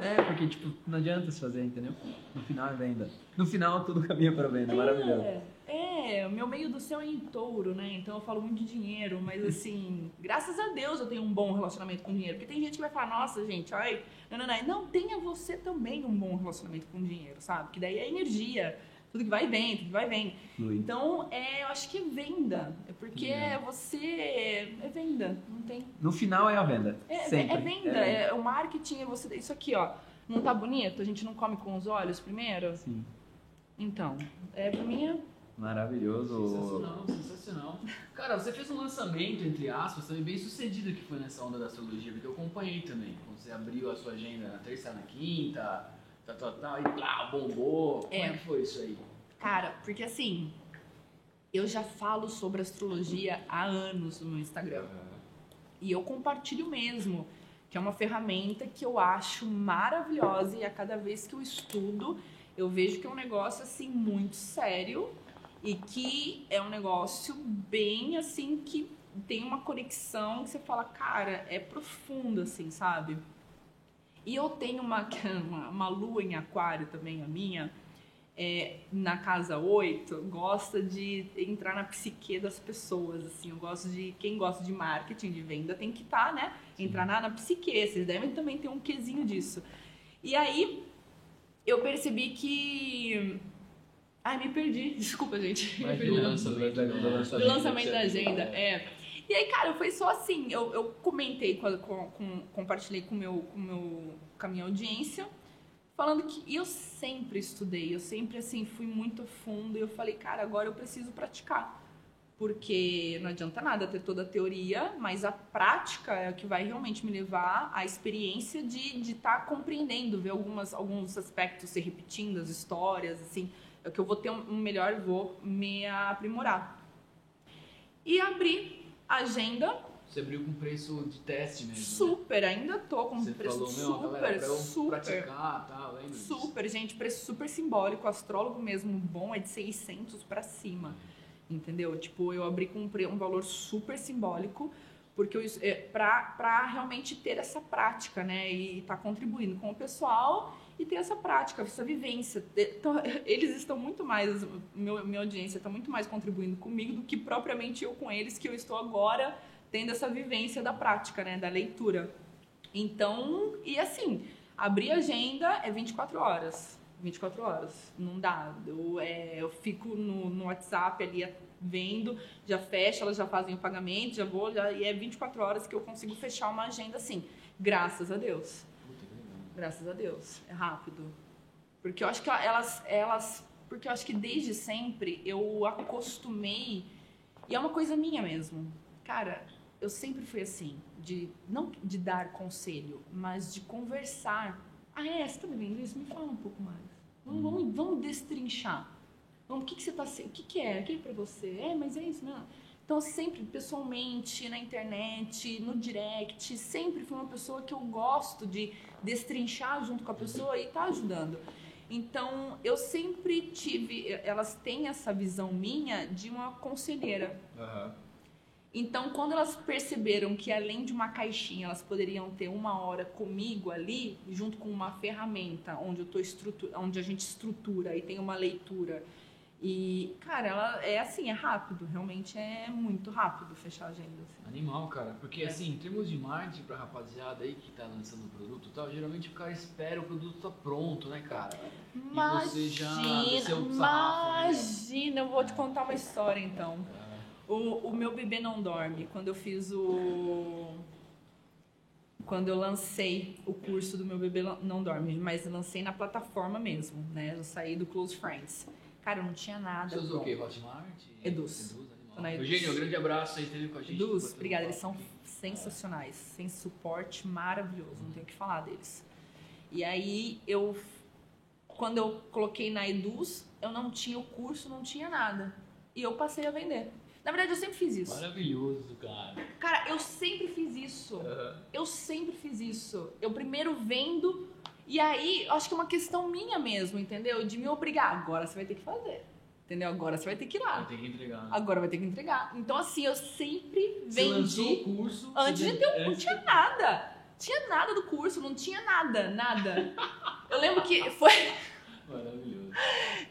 É, porque, tipo, não adianta se fazer, entendeu? No final é venda. No final tudo caminha para venda, maravilhoso. É, é, o meu meio do céu é em touro, né? Então eu falo muito de dinheiro, mas assim, graças a Deus eu tenho um bom relacionamento com dinheiro. Porque tem gente que vai falar, nossa, gente, ai, não, não, não. Não, tenha você também um bom relacionamento com dinheiro, sabe? Que daí é energia. Tudo que vai bem, tudo que vai bem. Flui. Então, é, eu acho que é venda. É porque Legal. você. É venda. Não tem. No final é a venda. É, Sempre. é venda. É, o marketing é você. Isso aqui, ó. Não tá bonito? A gente não come com os olhos primeiro? Sim. Então, é pra mim é Maravilhoso. Sensacional, sensacional. Cara, você fez um lançamento, entre aspas, também bem sucedido que foi nessa onda da astrologia, porque eu acompanhei também. Quando você abriu a sua agenda na terça, na quinta, tal, tal, tal, e plá, bombou. Como é É. que foi isso aí? Cara, porque assim, eu já falo sobre astrologia há anos no meu Instagram. E eu compartilho mesmo, que é uma ferramenta que eu acho maravilhosa e a cada vez que eu estudo, eu vejo que é um negócio assim muito sério e que é um negócio bem assim que tem uma conexão que você fala, cara, é profundo assim, sabe? E eu tenho uma, uma, uma lua em aquário também, a minha, é, na casa 8, gosta de entrar na psique das pessoas, assim, eu gosto de, quem gosta de marketing, de venda, tem que estar, né, entrar na, na psique, vocês devem também ter um quesinho disso. E aí, eu percebi que... Ai, me perdi, desculpa, gente. Me do lançamento, Do lançamento. Do lançamento da agenda, é. E aí, cara, foi só assim, eu, eu comentei, com, com- com- compartilhei com, meu, com, meu, com a minha audiência, falando que eu sempre estudei, eu sempre, assim, fui muito fundo, e eu falei, cara, agora eu preciso praticar. Porque não adianta nada ter toda a teoria, mas a prática é o que vai realmente me levar à experiência de estar compreendendo, ver algumas, alguns aspectos se repetindo, as histórias, assim, é que eu vou ter um melhor, vou me aprimorar. E abri agenda Você abriu com preço de teste mesmo. né? super, ainda tô com Você preço falou, meu, super, galera, pra super, praticar, tá? Lembra disso? super, gente, preço super simbólico, astrólogo mesmo bom é de 600 pra cima, entendeu? Tipo, eu abri com um, um valor super simbólico, porque eu, é, pra, pra realmente ter essa prática, né, e tá contribuindo com o pessoal e ter essa prática, essa vivência. Então, eles estão muito mais, meu, minha audiência está muito mais contribuindo comigo do que propriamente eu com eles, que eu estou agora tendo essa vivência da prática, né, da leitura. Então, e assim, abrir agenda é 24 horas. 24 horas. Não dá. Eu, é, eu fico no, no WhatsApp ali vendo, já fecha, elas já fazem o pagamento, já vou, já, e é 24 horas que eu consigo fechar uma agenda assim. Graças a Deus. Graças a Deus. É rápido. Porque eu acho que elas, elas. Porque eu acho que desde sempre eu acostumei. E é uma coisa minha mesmo. Cara, eu sempre fui assim. De, não de dar conselho, mas de conversar. Ah, é? Você tá vivendo isso? Me fala um pouco mais. Vamos, vamos, vamos destrinchar. Vamos, o que, que você tá O que, que é? O que é pra você? É, mas é isso, não. Então, sempre, pessoalmente, na internet, no direct, sempre fui uma pessoa que eu gosto de destrinchar junto com a pessoa e tá ajudando. Então, eu sempre tive, elas têm essa visão minha de uma conselheira. Aham. Então, quando elas perceberam que além de uma caixinha, elas poderiam ter uma hora comigo ali, junto com uma ferramenta onde eu tô estrutura, onde a gente estrutura e tem uma leitura. E, cara, ela é assim, é rápido, realmente é muito rápido fechar a agenda. assim. Animal, cara. Porque, É. assim, em termos de marketing pra rapaziada aí que tá lançando o produto e tal, geralmente o cara espera o produto tá pronto, né, cara? você já desceu o sarrafo, né? imagina, eu vou te contar uma história então. O, o meu bebê não dorme. Quando eu fiz o. Quando eu lancei o curso do meu bebê não dorme, mas lancei na plataforma mesmo, né? Eu saí do Close Friends. Cara, eu não tinha nada. Você usou o quê? Hotmart? Eduz. Eduz. Eugênio, um grande abraço aí, esteve com a gente. Eduz, obrigada, eles são sensacionais, sem suporte maravilhoso, não tenho o que falar deles. E aí eu, quando eu coloquei na Eduz, eu não tinha o curso, não tinha nada. E eu passei a vender. Na verdade, eu sempre fiz isso. Maravilhoso, cara. Cara, eu sempre fiz isso. Eu sempre fiz isso. Eu primeiro vendo, e aí, acho que é uma questão minha mesmo, entendeu? De me obrigar. Agora você vai ter que fazer. Entendeu? Agora você vai ter que ir lá. Vai ter que entregar. Agora vai ter que entregar. Então, assim, eu sempre Você vendi. o curso. Antes você de ter o antes curso, tinha nada. Tinha nada do curso, não tinha nada, nada. Eu lembro que foi. Maravilhoso.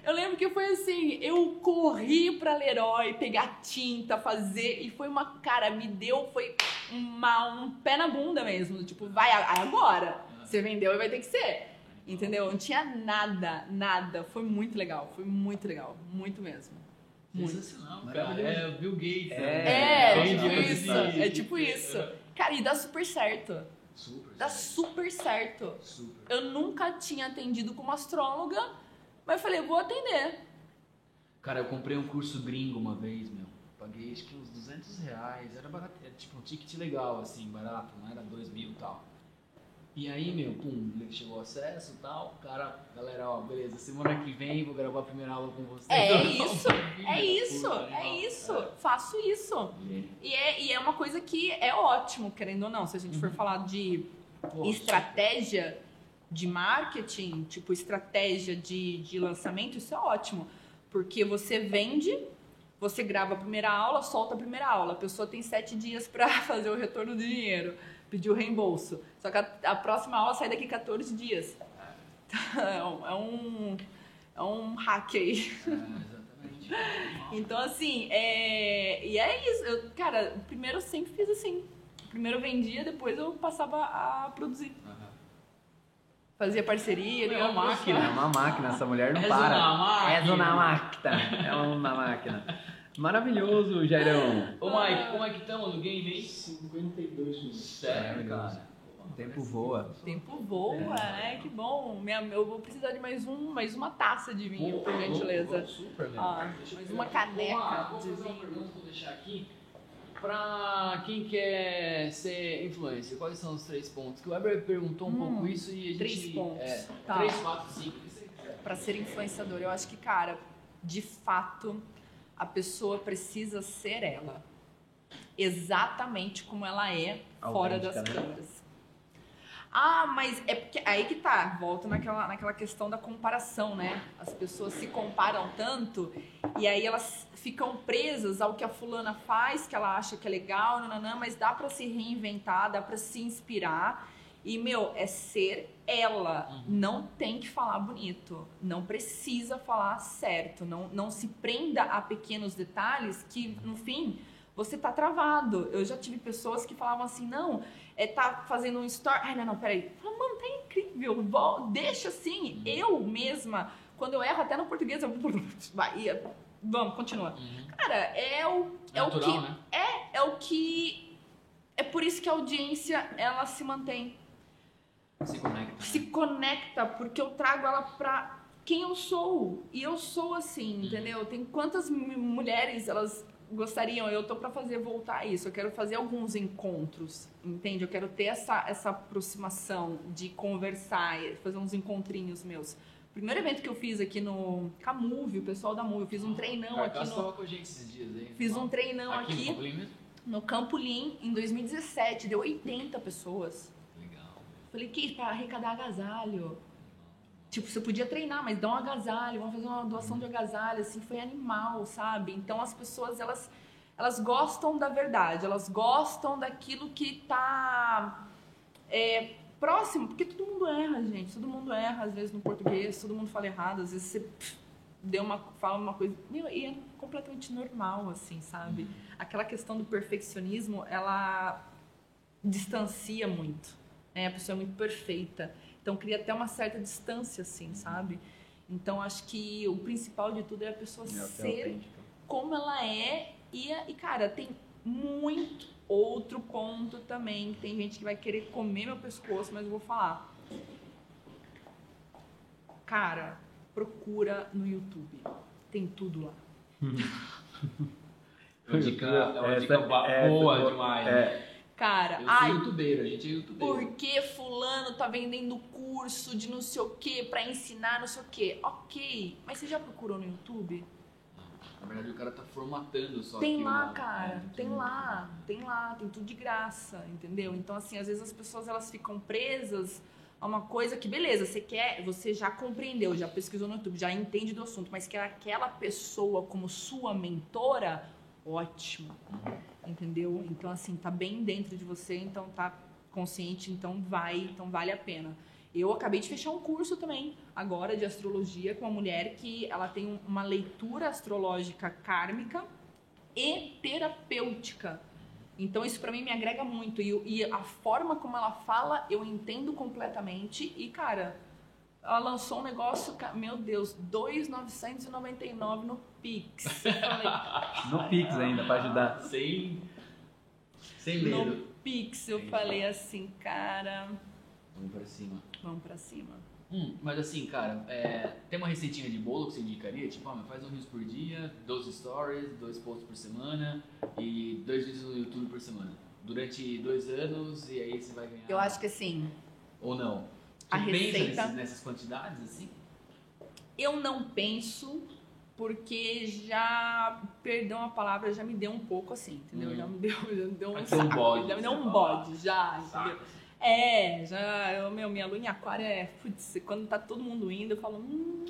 Eu lembro que foi assim, eu corri pra Leroy pegar tinta, fazer, e foi uma, cara, me deu, foi uma, um pé na bunda mesmo, tipo, vai agora, você vendeu e vai ter que ser, entendeu? Não tinha nada, nada, foi muito legal, foi muito legal, muito mesmo. Muito. Sensacional, cara. É Bill Gates. É, né? É, tipo isso, é tipo isso. Cara, e dá super certo, Super. dá super certo. Super. Eu nunca tinha atendido como astróloga, mas eu falei, vou atender. Cara, eu comprei um curso gringo uma vez, meu. Paguei acho que uns 200 reais. Era barato, era tipo um ticket legal, assim, barato, não era 2 mil e tal. E aí, meu, pum, chegou o acesso e tal. Cara, galera, ó, beleza, semana que vem vou gravar a primeira aula com vocês. É isso, É da isso, é isso, faço isso. E é, e é uma coisa que é ótimo, querendo ou não. Se a gente for falar de Pô, estratégia de marketing, tipo estratégia de, de lançamento, isso é ótimo. Porque você vende, você grava a primeira aula, solta a primeira aula. A pessoa tem sete dias para fazer o retorno do dinheiro, pedir o reembolso. Só que a, a próxima aula sai daqui 14 dias. É um, é um, é um hack aí. É, exatamente. Então, assim, é... e é isso. Eu, cara, primeiro eu sempre fiz assim. Primeiro eu vendia, depois eu passava a produzir. Fazia parceria, É ligava uma pro máquina. É uma máquina, essa mulher não És para. uma máquina. És uma máquina. É uma máquina. Maravilhoso, Jairão. Ô Mike, como é que estamos no game aí? 52 minutos. Sério, cara? O tempo voa. O tempo voa, né? Que bom. Minha, eu vou precisar de mais, um, mais uma taça de vinho, por gentileza. Super, meu. Ah, mais uma caneca Vou de uma vinho. pergunta, vou deixar aqui. Pra quem quer ser influencer, quais são os três pontos? Que o Weber perguntou um Hum, pouco isso e a gente... três pontos. É, Tá. Três, quatro, cinco. Pra ser influenciador, eu acho que, cara, de fato, a pessoa precisa ser ela. Exatamente como ela é fora das né? câmeras. Ah, mas é porque aí que tá, volta naquela, naquela questão da comparação, né? As pessoas se comparam tanto e aí elas ficam presas ao que a fulana faz, que ela acha que é legal, nananã, mas dá pra se reinventar, dá pra se inspirar. E, meu, é ser ela. Uhum. Não tem que falar bonito. Não precisa falar certo. Não, não se prenda a pequenos detalhes que, no fim, você tá travado. Eu já tive pessoas que falavam assim, não, é, tá fazendo um story. Ai, não, não, peraí. Fala, mano, tá incrível. Deixa assim. Eu mesma, quando eu erro até no português, eu. Vai, vamos, continua. Uhum. Cara, é o, é o Natural, que. né? É o que. É por isso que a audiência ela se mantém Se conecta. se conecta porque eu trago ela pra quem eu sou. E eu sou assim, entendeu? Tem quantas mulheres elas gostariam, eu tô pra fazer voltar isso. Eu quero fazer alguns encontros, entende? Eu quero ter essa essa aproximação de conversar, fazer uns encontrinhos meus. Primeiro evento que eu fiz aqui no Camove, o pessoal da Move, eu fiz um treinão aqui no tava com a gente esses dias aí. fiz um treinão aqui. no Campo Lim em 2017, deu 80 pessoas. Falei, que para arrecadar agasalho. Tipo, você podia treinar, mas dá um agasalho, vamos fazer uma doação de agasalho, assim, foi animal, sabe? Então as pessoas, elas elas gostam da verdade, elas gostam daquilo que tá é, próximo, porque todo mundo erra, gente. Todo mundo erra, às vezes, no português, todo mundo fala errado, às vezes você pff, deu uma, fala uma coisa. E é completamente normal, assim, sabe? Aquela questão do perfeccionismo, ela distancia muito. Né? A pessoa é muito perfeita. Então cria até uma certa distância, assim, sabe? Então acho que o principal de tudo é a pessoa É, ser autêntico. como ela é e, e cara, tem muito outro ponto também. Tem gente que vai querer comer meu pescoço, mas eu vou falar. Cara, procura no YouTube. Tem tudo lá. É uma dica, é uma Essa- dica ba- essa- boa é- demais. né? é. Cara, Eu ai, youtubeiro, a gente é youtubeiro. por que fulano tá vendendo curso de não sei o que pra ensinar não sei o que? Ok, mas você já procurou no YouTube? Na verdade, o cara tá formatando só Tem lá, uma- cara, é, tem lá, tem lá, tem tudo de graça, entendeu? Então, assim, às vezes as pessoas elas ficam presas a uma coisa que, beleza, você quer, você já compreendeu, já pesquisou no YouTube, já entende do assunto, mas quer aquela pessoa como sua mentora, ótimo, entendeu? Então, assim, tá bem dentro de você, então tá consciente, então vai, então vale a pena. Eu acabei de fechar um curso também, agora, de astrologia, com uma mulher que ela tem um- uma leitura astrológica kármica e terapêutica. Então, isso pra mim me agrega muito. E, e a forma como ela fala, eu entendo completamente. E, cara, ela lançou um negócio, meu Deus, 2,999 no Pix. Eu falei, No Pix ainda, pra ajudar. Sem, sem medo. no Pix, eu falei assim, cara, Vamos pra cima. vamos pra cima. Hum, mas assim, cara, é, tem uma receitinha de bolo que você indicaria? Tipo, ah, mas faz um rios por dia, 12 stories, dois posts por semana e dois vídeos no YouTube por semana. Durante dois anos e aí você vai ganhar. Eu acho que assim, Ou não? A receita- nesses- nessas quantidades assim? eu não penso porque já, perdão a palavra, já me deu um pouco assim, entendeu? Hum. Já me deu, já me deu um saco, bode, já me deu um bode, já, entendeu? É, já, eu, meu, minha lua em aquário é, putz, quando tá todo mundo indo, eu falo, hum,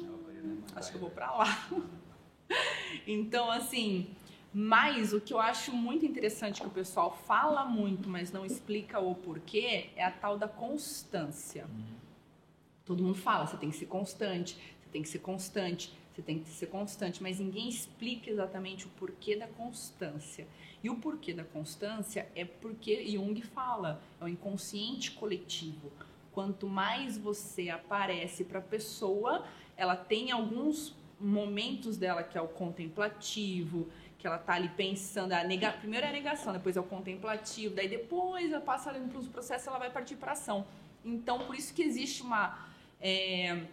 acho que eu vou pra lá. então, assim, mas o que eu acho muito interessante que o pessoal fala muito, mas não explica o porquê, é a tal da constância. Todo mundo fala, você tem que ser constante, você tem que ser constante, você tem que ser constante, mas ninguém explica exatamente o porquê da constância. E o porquê da constância é porque Jung fala, é o inconsciente coletivo. Quanto mais você aparece para a pessoa, ela tem alguns momentos dela que é o contemplativo, que ela tá ali pensando, a nega... primeiro é a negação, depois é o contemplativo, daí depois ela passa ali no processo, ela vai partir para ação. Então, por isso que existe uma é,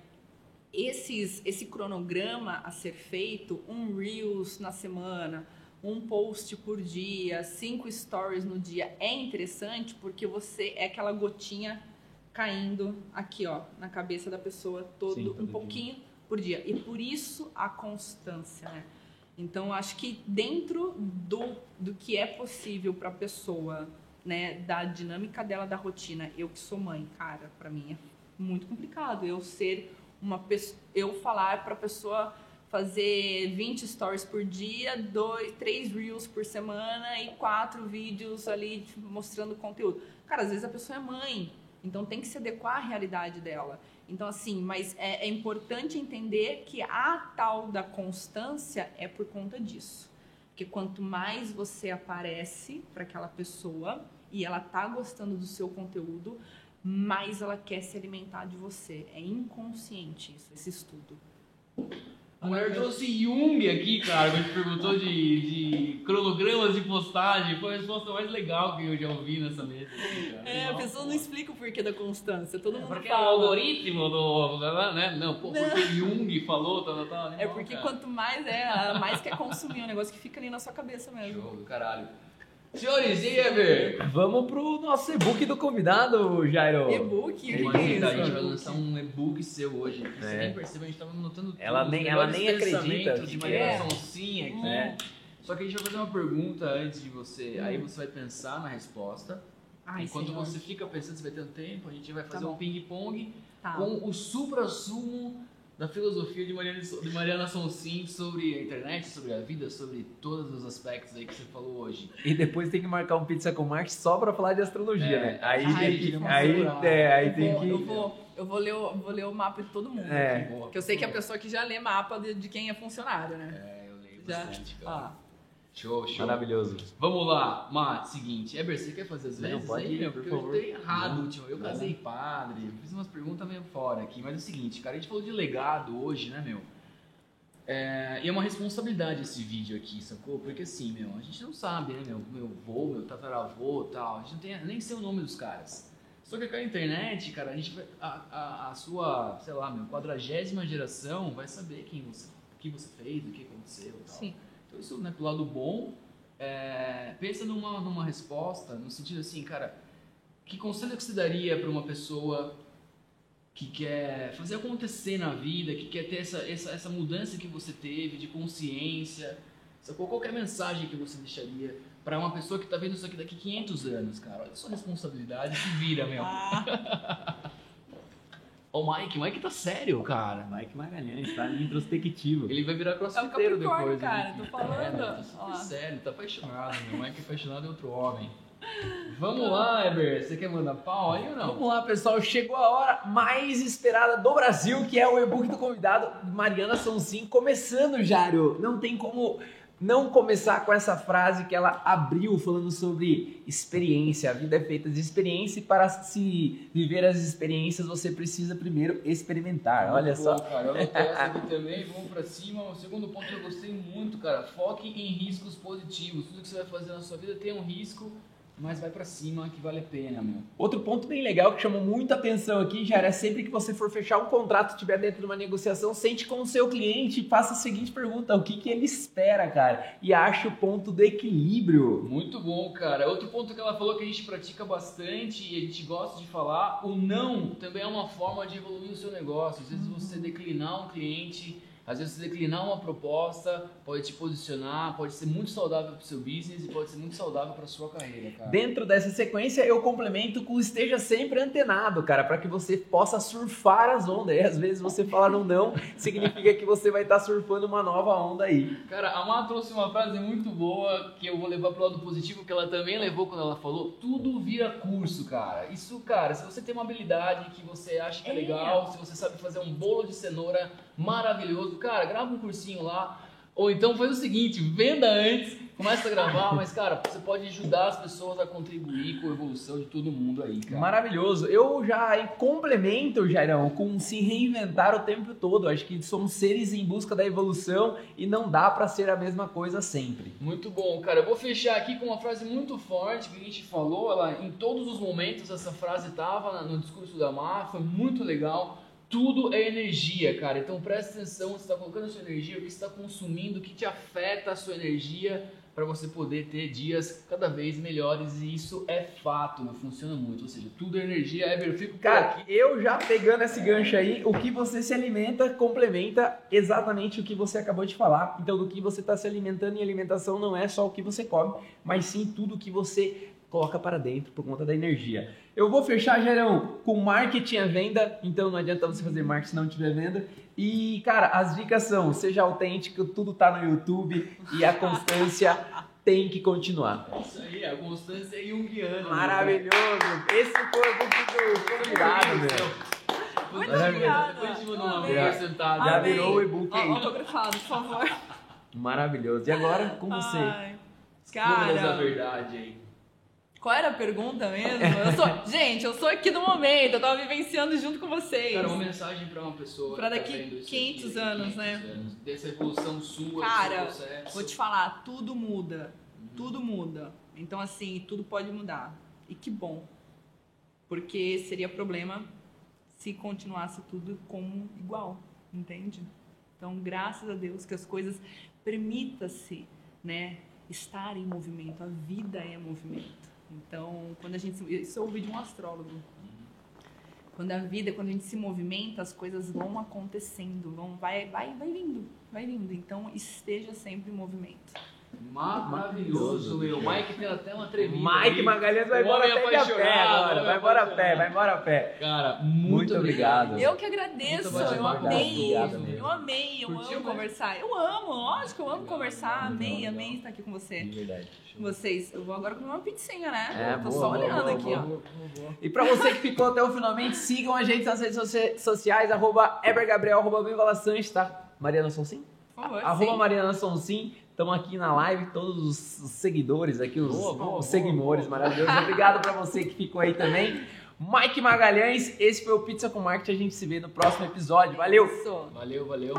esses, esse cronograma a ser feito, um Reels na semana, um post por dia, cinco stories no dia, é interessante porque você é aquela gotinha caindo aqui, ó, na cabeça da pessoa todo, Sim, todo um dia. pouquinho por dia. E por isso a constância, né? Então, acho que dentro do, do que é possível para a pessoa, né, da dinâmica dela, da rotina, eu que sou mãe, cara, para mim é muito complicado eu ser uma pessoa, eu falar para pessoa fazer 20 stories por dia, dois, três reels por semana e quatro vídeos ali tipo, mostrando conteúdo. Cara, às vezes a pessoa é mãe, então tem que se adequar à realidade dela. Então, assim, mas é, é importante entender que a tal da constância é por conta disso. Porque quanto mais você aparece para aquela pessoa e ela tá gostando do seu conteúdo, mais ela quer se alimentar de você. É inconsciente isso, esse estudo. A mulher trouxe Jung aqui, cara, quando gente perguntou de, de cronogramas de postagem. Foi a resposta mais legal que eu já ouvi nessa mesa. aqui, cara. É, a pessoa não explica o porquê da constância. Todo mundo Porque é o fala. algoritmo do. Né? Não, pô, porque Jung falou, tal, tal, tal. É Não, porque cara. quanto mais é, mais quer consumir um negócio que fica ali na sua cabeça mesmo. Show do caralho. Senhores, e aí, Eber? Vamos pro nosso e-book do convidado, Jairo. E-book, é assim, isso? tá? A gente vai lançar um e-book seu hoje. Você É. nem percebeu, a gente tava anotando tudo. Ela nem- ela nem acredita pensamentos de que Mariana é. Sonsinha aqui. É. Só que a gente vai fazer uma pergunta antes de você. Aí você vai pensar na resposta. Ai, Enquanto senhor. você fica pensando, você vai ter um tempo, a gente vai fazer Tá um ping-pong Tá. com o supra-sumo da filosofia de Mariana, de Mariana Sonsin sobre a internet, sobre a vida, sobre todos os aspectos aí que você falou hoje. E depois tem que marcar um pizza com Marx só pra falar de astrologia, É. né? Aí Ai, tem que. Aí, é, aí eu, tem vou, que. eu, vou, eu vou ler o, vou ler o mapa de todo mundo. É. aqui. Porque eu sei que a pessoa que já lê mapa de, de quem é funcionário, né? É, eu leio Já. bastante, cara. Ah, Show, show. Maravilhoso. Vamos lá, Matt, seguinte, Eber, você quer fazer as Não, vezes pode aí, por Porque favor. eu dei errado Não, último. Eu não. casei padre, eu fiz umas perguntas meio fora aqui, mas é o seguinte, cara, a gente falou de legado hoje, né, meu? É, e é uma responsabilidade esse vídeo aqui, sacou? Porque assim, meu, a gente não sabe, né, meu, meu avô, meu tataravô e tal, a gente não tem nem sei o nome dos caras. Só que com a internet, cara, a gente vai, a, a, a sua, sei lá, meu, quadragésima geração vai saber quem você, o que você fez, o que aconteceu e tal. sim. Então isso, né, pro lado bom, é, pensa numa, numa resposta, no sentido assim, cara, que conselho que você daria para uma pessoa que quer fazer acontecer na vida, que quer ter essa, essa, essa mudança que você teve de consciência, sacou? Qual que é a mensagem que você deixaria para uma pessoa que tá vendo isso aqui daqui 500 anos, cara? Olha a sua responsabilidade, se vira, meu. Ah, Ô Mike, Mike tá sério, cara. Mike Magalhães, tá introspectivo. Ele vai virar é crossfiteiro Capricórnio, depois. cara, né? tô falando. É, tá super sério, tá apaixonado, meu. Mike é apaixonado é outro homem. Vamos lá, Eber. Você quer mandar pau aí ou não? Vamos lá, pessoal. Chegou a hora mais esperada do Brasil, que é o e-book do convidado, Mariana Sonsim. Começando, Jário. Não tem como não começar com essa frase que ela abriu falando sobre experiência. A vida é feita de experiência e para se viver as experiências você precisa primeiro experimentar. Olha Muito só. bom, cara. Eu anotei essa aqui também, vamos pra cima. O segundo ponto que eu gostei muito, cara. Foque em riscos positivos. Tudo que você vai fazer na sua vida tem um risco, mas vai pra cima que vale a pena, meu. Outro ponto bem legal que chamou muita atenção aqui, já é sempre que você for fechar um contrato, estiver dentro de uma negociação, sente com o seu cliente e faça a seguinte pergunta: o que, que ele espera, cara? E ache o ponto do equilíbrio. Muito bom, cara. Outro ponto que ela falou que a gente pratica bastante e a gente gosta de falar, o não também é uma forma de evoluir o seu negócio. Às vezes você declinar um cliente, às vezes você declinar uma proposta, pode te posicionar, pode ser muito saudável para o seu business e pode ser muito saudável para sua carreira, cara. Dentro dessa sequência, eu complemento com esteja sempre antenado, cara, para que você possa surfar as ondas. E às vezes você falar um não, significa que você vai estar surfando uma nova onda aí. Cara, a Má trouxe uma frase muito boa que eu vou levar pro lado positivo, que ela também levou quando ela falou: tudo vira curso, cara. Isso, cara, se você tem uma habilidade que você acha que é É. legal, se você sabe fazer um bolo de cenoura maravilhoso, cara, grava um cursinho lá. Ou então faz o seguinte, venda antes, começa a gravar, mas, cara, você pode ajudar as pessoas a contribuir com a evolução de todo mundo aí, cara. Maravilhoso. Eu já complemento, Jairão, com se reinventar o tempo todo. Acho que somos seres em busca da evolução e não dá para ser a mesma coisa sempre. Muito bom, cara. Eu vou fechar aqui com uma frase muito forte que a gente falou. Ela, em todos os momentos, essa frase estava no discurso da Mar, foi muito legal. Tudo é energia, cara. Então presta atenção, você está colocando a sua energia, o que você está consumindo, o que te afeta a sua energia para você poder ter dias cada vez melhores. E isso é fato, meu, funciona muito. Ou seja, tudo é energia. Eu fico Cara, eu já pegando esse gancho aí, o que você se alimenta complementa exatamente o que você acabou de falar. Então, do que você está se alimentando, e alimentação não é só o que você come, mas sim tudo que você coloca para dentro por conta da energia. Eu vou fechar, Gerão, com marketing à venda, então não adianta você fazer marketing se não tiver venda. E, cara, as dicas são, seja autêntico, tudo tá no YouTube e a constância tem que continuar. É isso aí, a constância é junguiana. Maravilhoso! Esse foi o book do convidado, meu. Muito obrigada. Depois uma sentada. Já Amei. virou o e-book aí. Autografado, por favor. Maravilhoso. E agora com você. Ai, Números da cara, verdade aí. Qual era a pergunta mesmo? Eu sou, gente, eu sou aqui no momento, eu tava vivenciando junto com vocês. Cara, uma mensagem pra uma pessoa. Pra que tá daqui vendo isso 500 aqui, anos, 500 né? anos, dessa evolução sua, Cara, do seu processo. Vou te falar, tudo muda. Tudo muda. Então, assim, tudo pode mudar. E que bom. Porque seria problema se continuasse tudo como igual, entende? Então, graças a Deus que as coisas permita-se, né, estar em movimento. A vida é movimento. Então, quando a gente isso eu ouvi de um astrólogo. Quando a vida, quando a gente se movimenta, as coisas vão acontecendo, vão vai vai vai vindo, vai vindo. Então, esteja sempre em movimento. Maravilhoso, meu. O Mike tem até uma tremida. Mike aí. Magalhães vai embora homem a pé de a pé apaixonado, agora. Vai embora a pé, vai embora a pé. Cara, muito, Muito obrigado. Eu que agradeço, eu amei. Eu amei, eu Curtiu, amo né? conversar. Eu amo, lógico, eu amo Legal, conversar. Amei, legal. amei estar aqui com você. De verdade. Com vocês. Eu vou agora comer uma pizzinha, né? É, Tô boa, só boa, olhando boa, aqui, boa. ó. E pra você que ficou até o finalmente, sigam a gente nas redes socia- sociais, arroba ebergabriel, arroba Benvala Sanches, tá? Mariana Sonsim? Por favor. Arroba sim. Mariana Sonsim. Estamos aqui na live, todos os seguidores aqui, os, Boa, boa, os boa, seguimores boa. maravilhosos. Obrigado pra você que ficou aí também. Mike Magalhães, esse foi o Pizza com Marketing. A gente se vê no próximo episódio. Valeu! Valeu, valeu.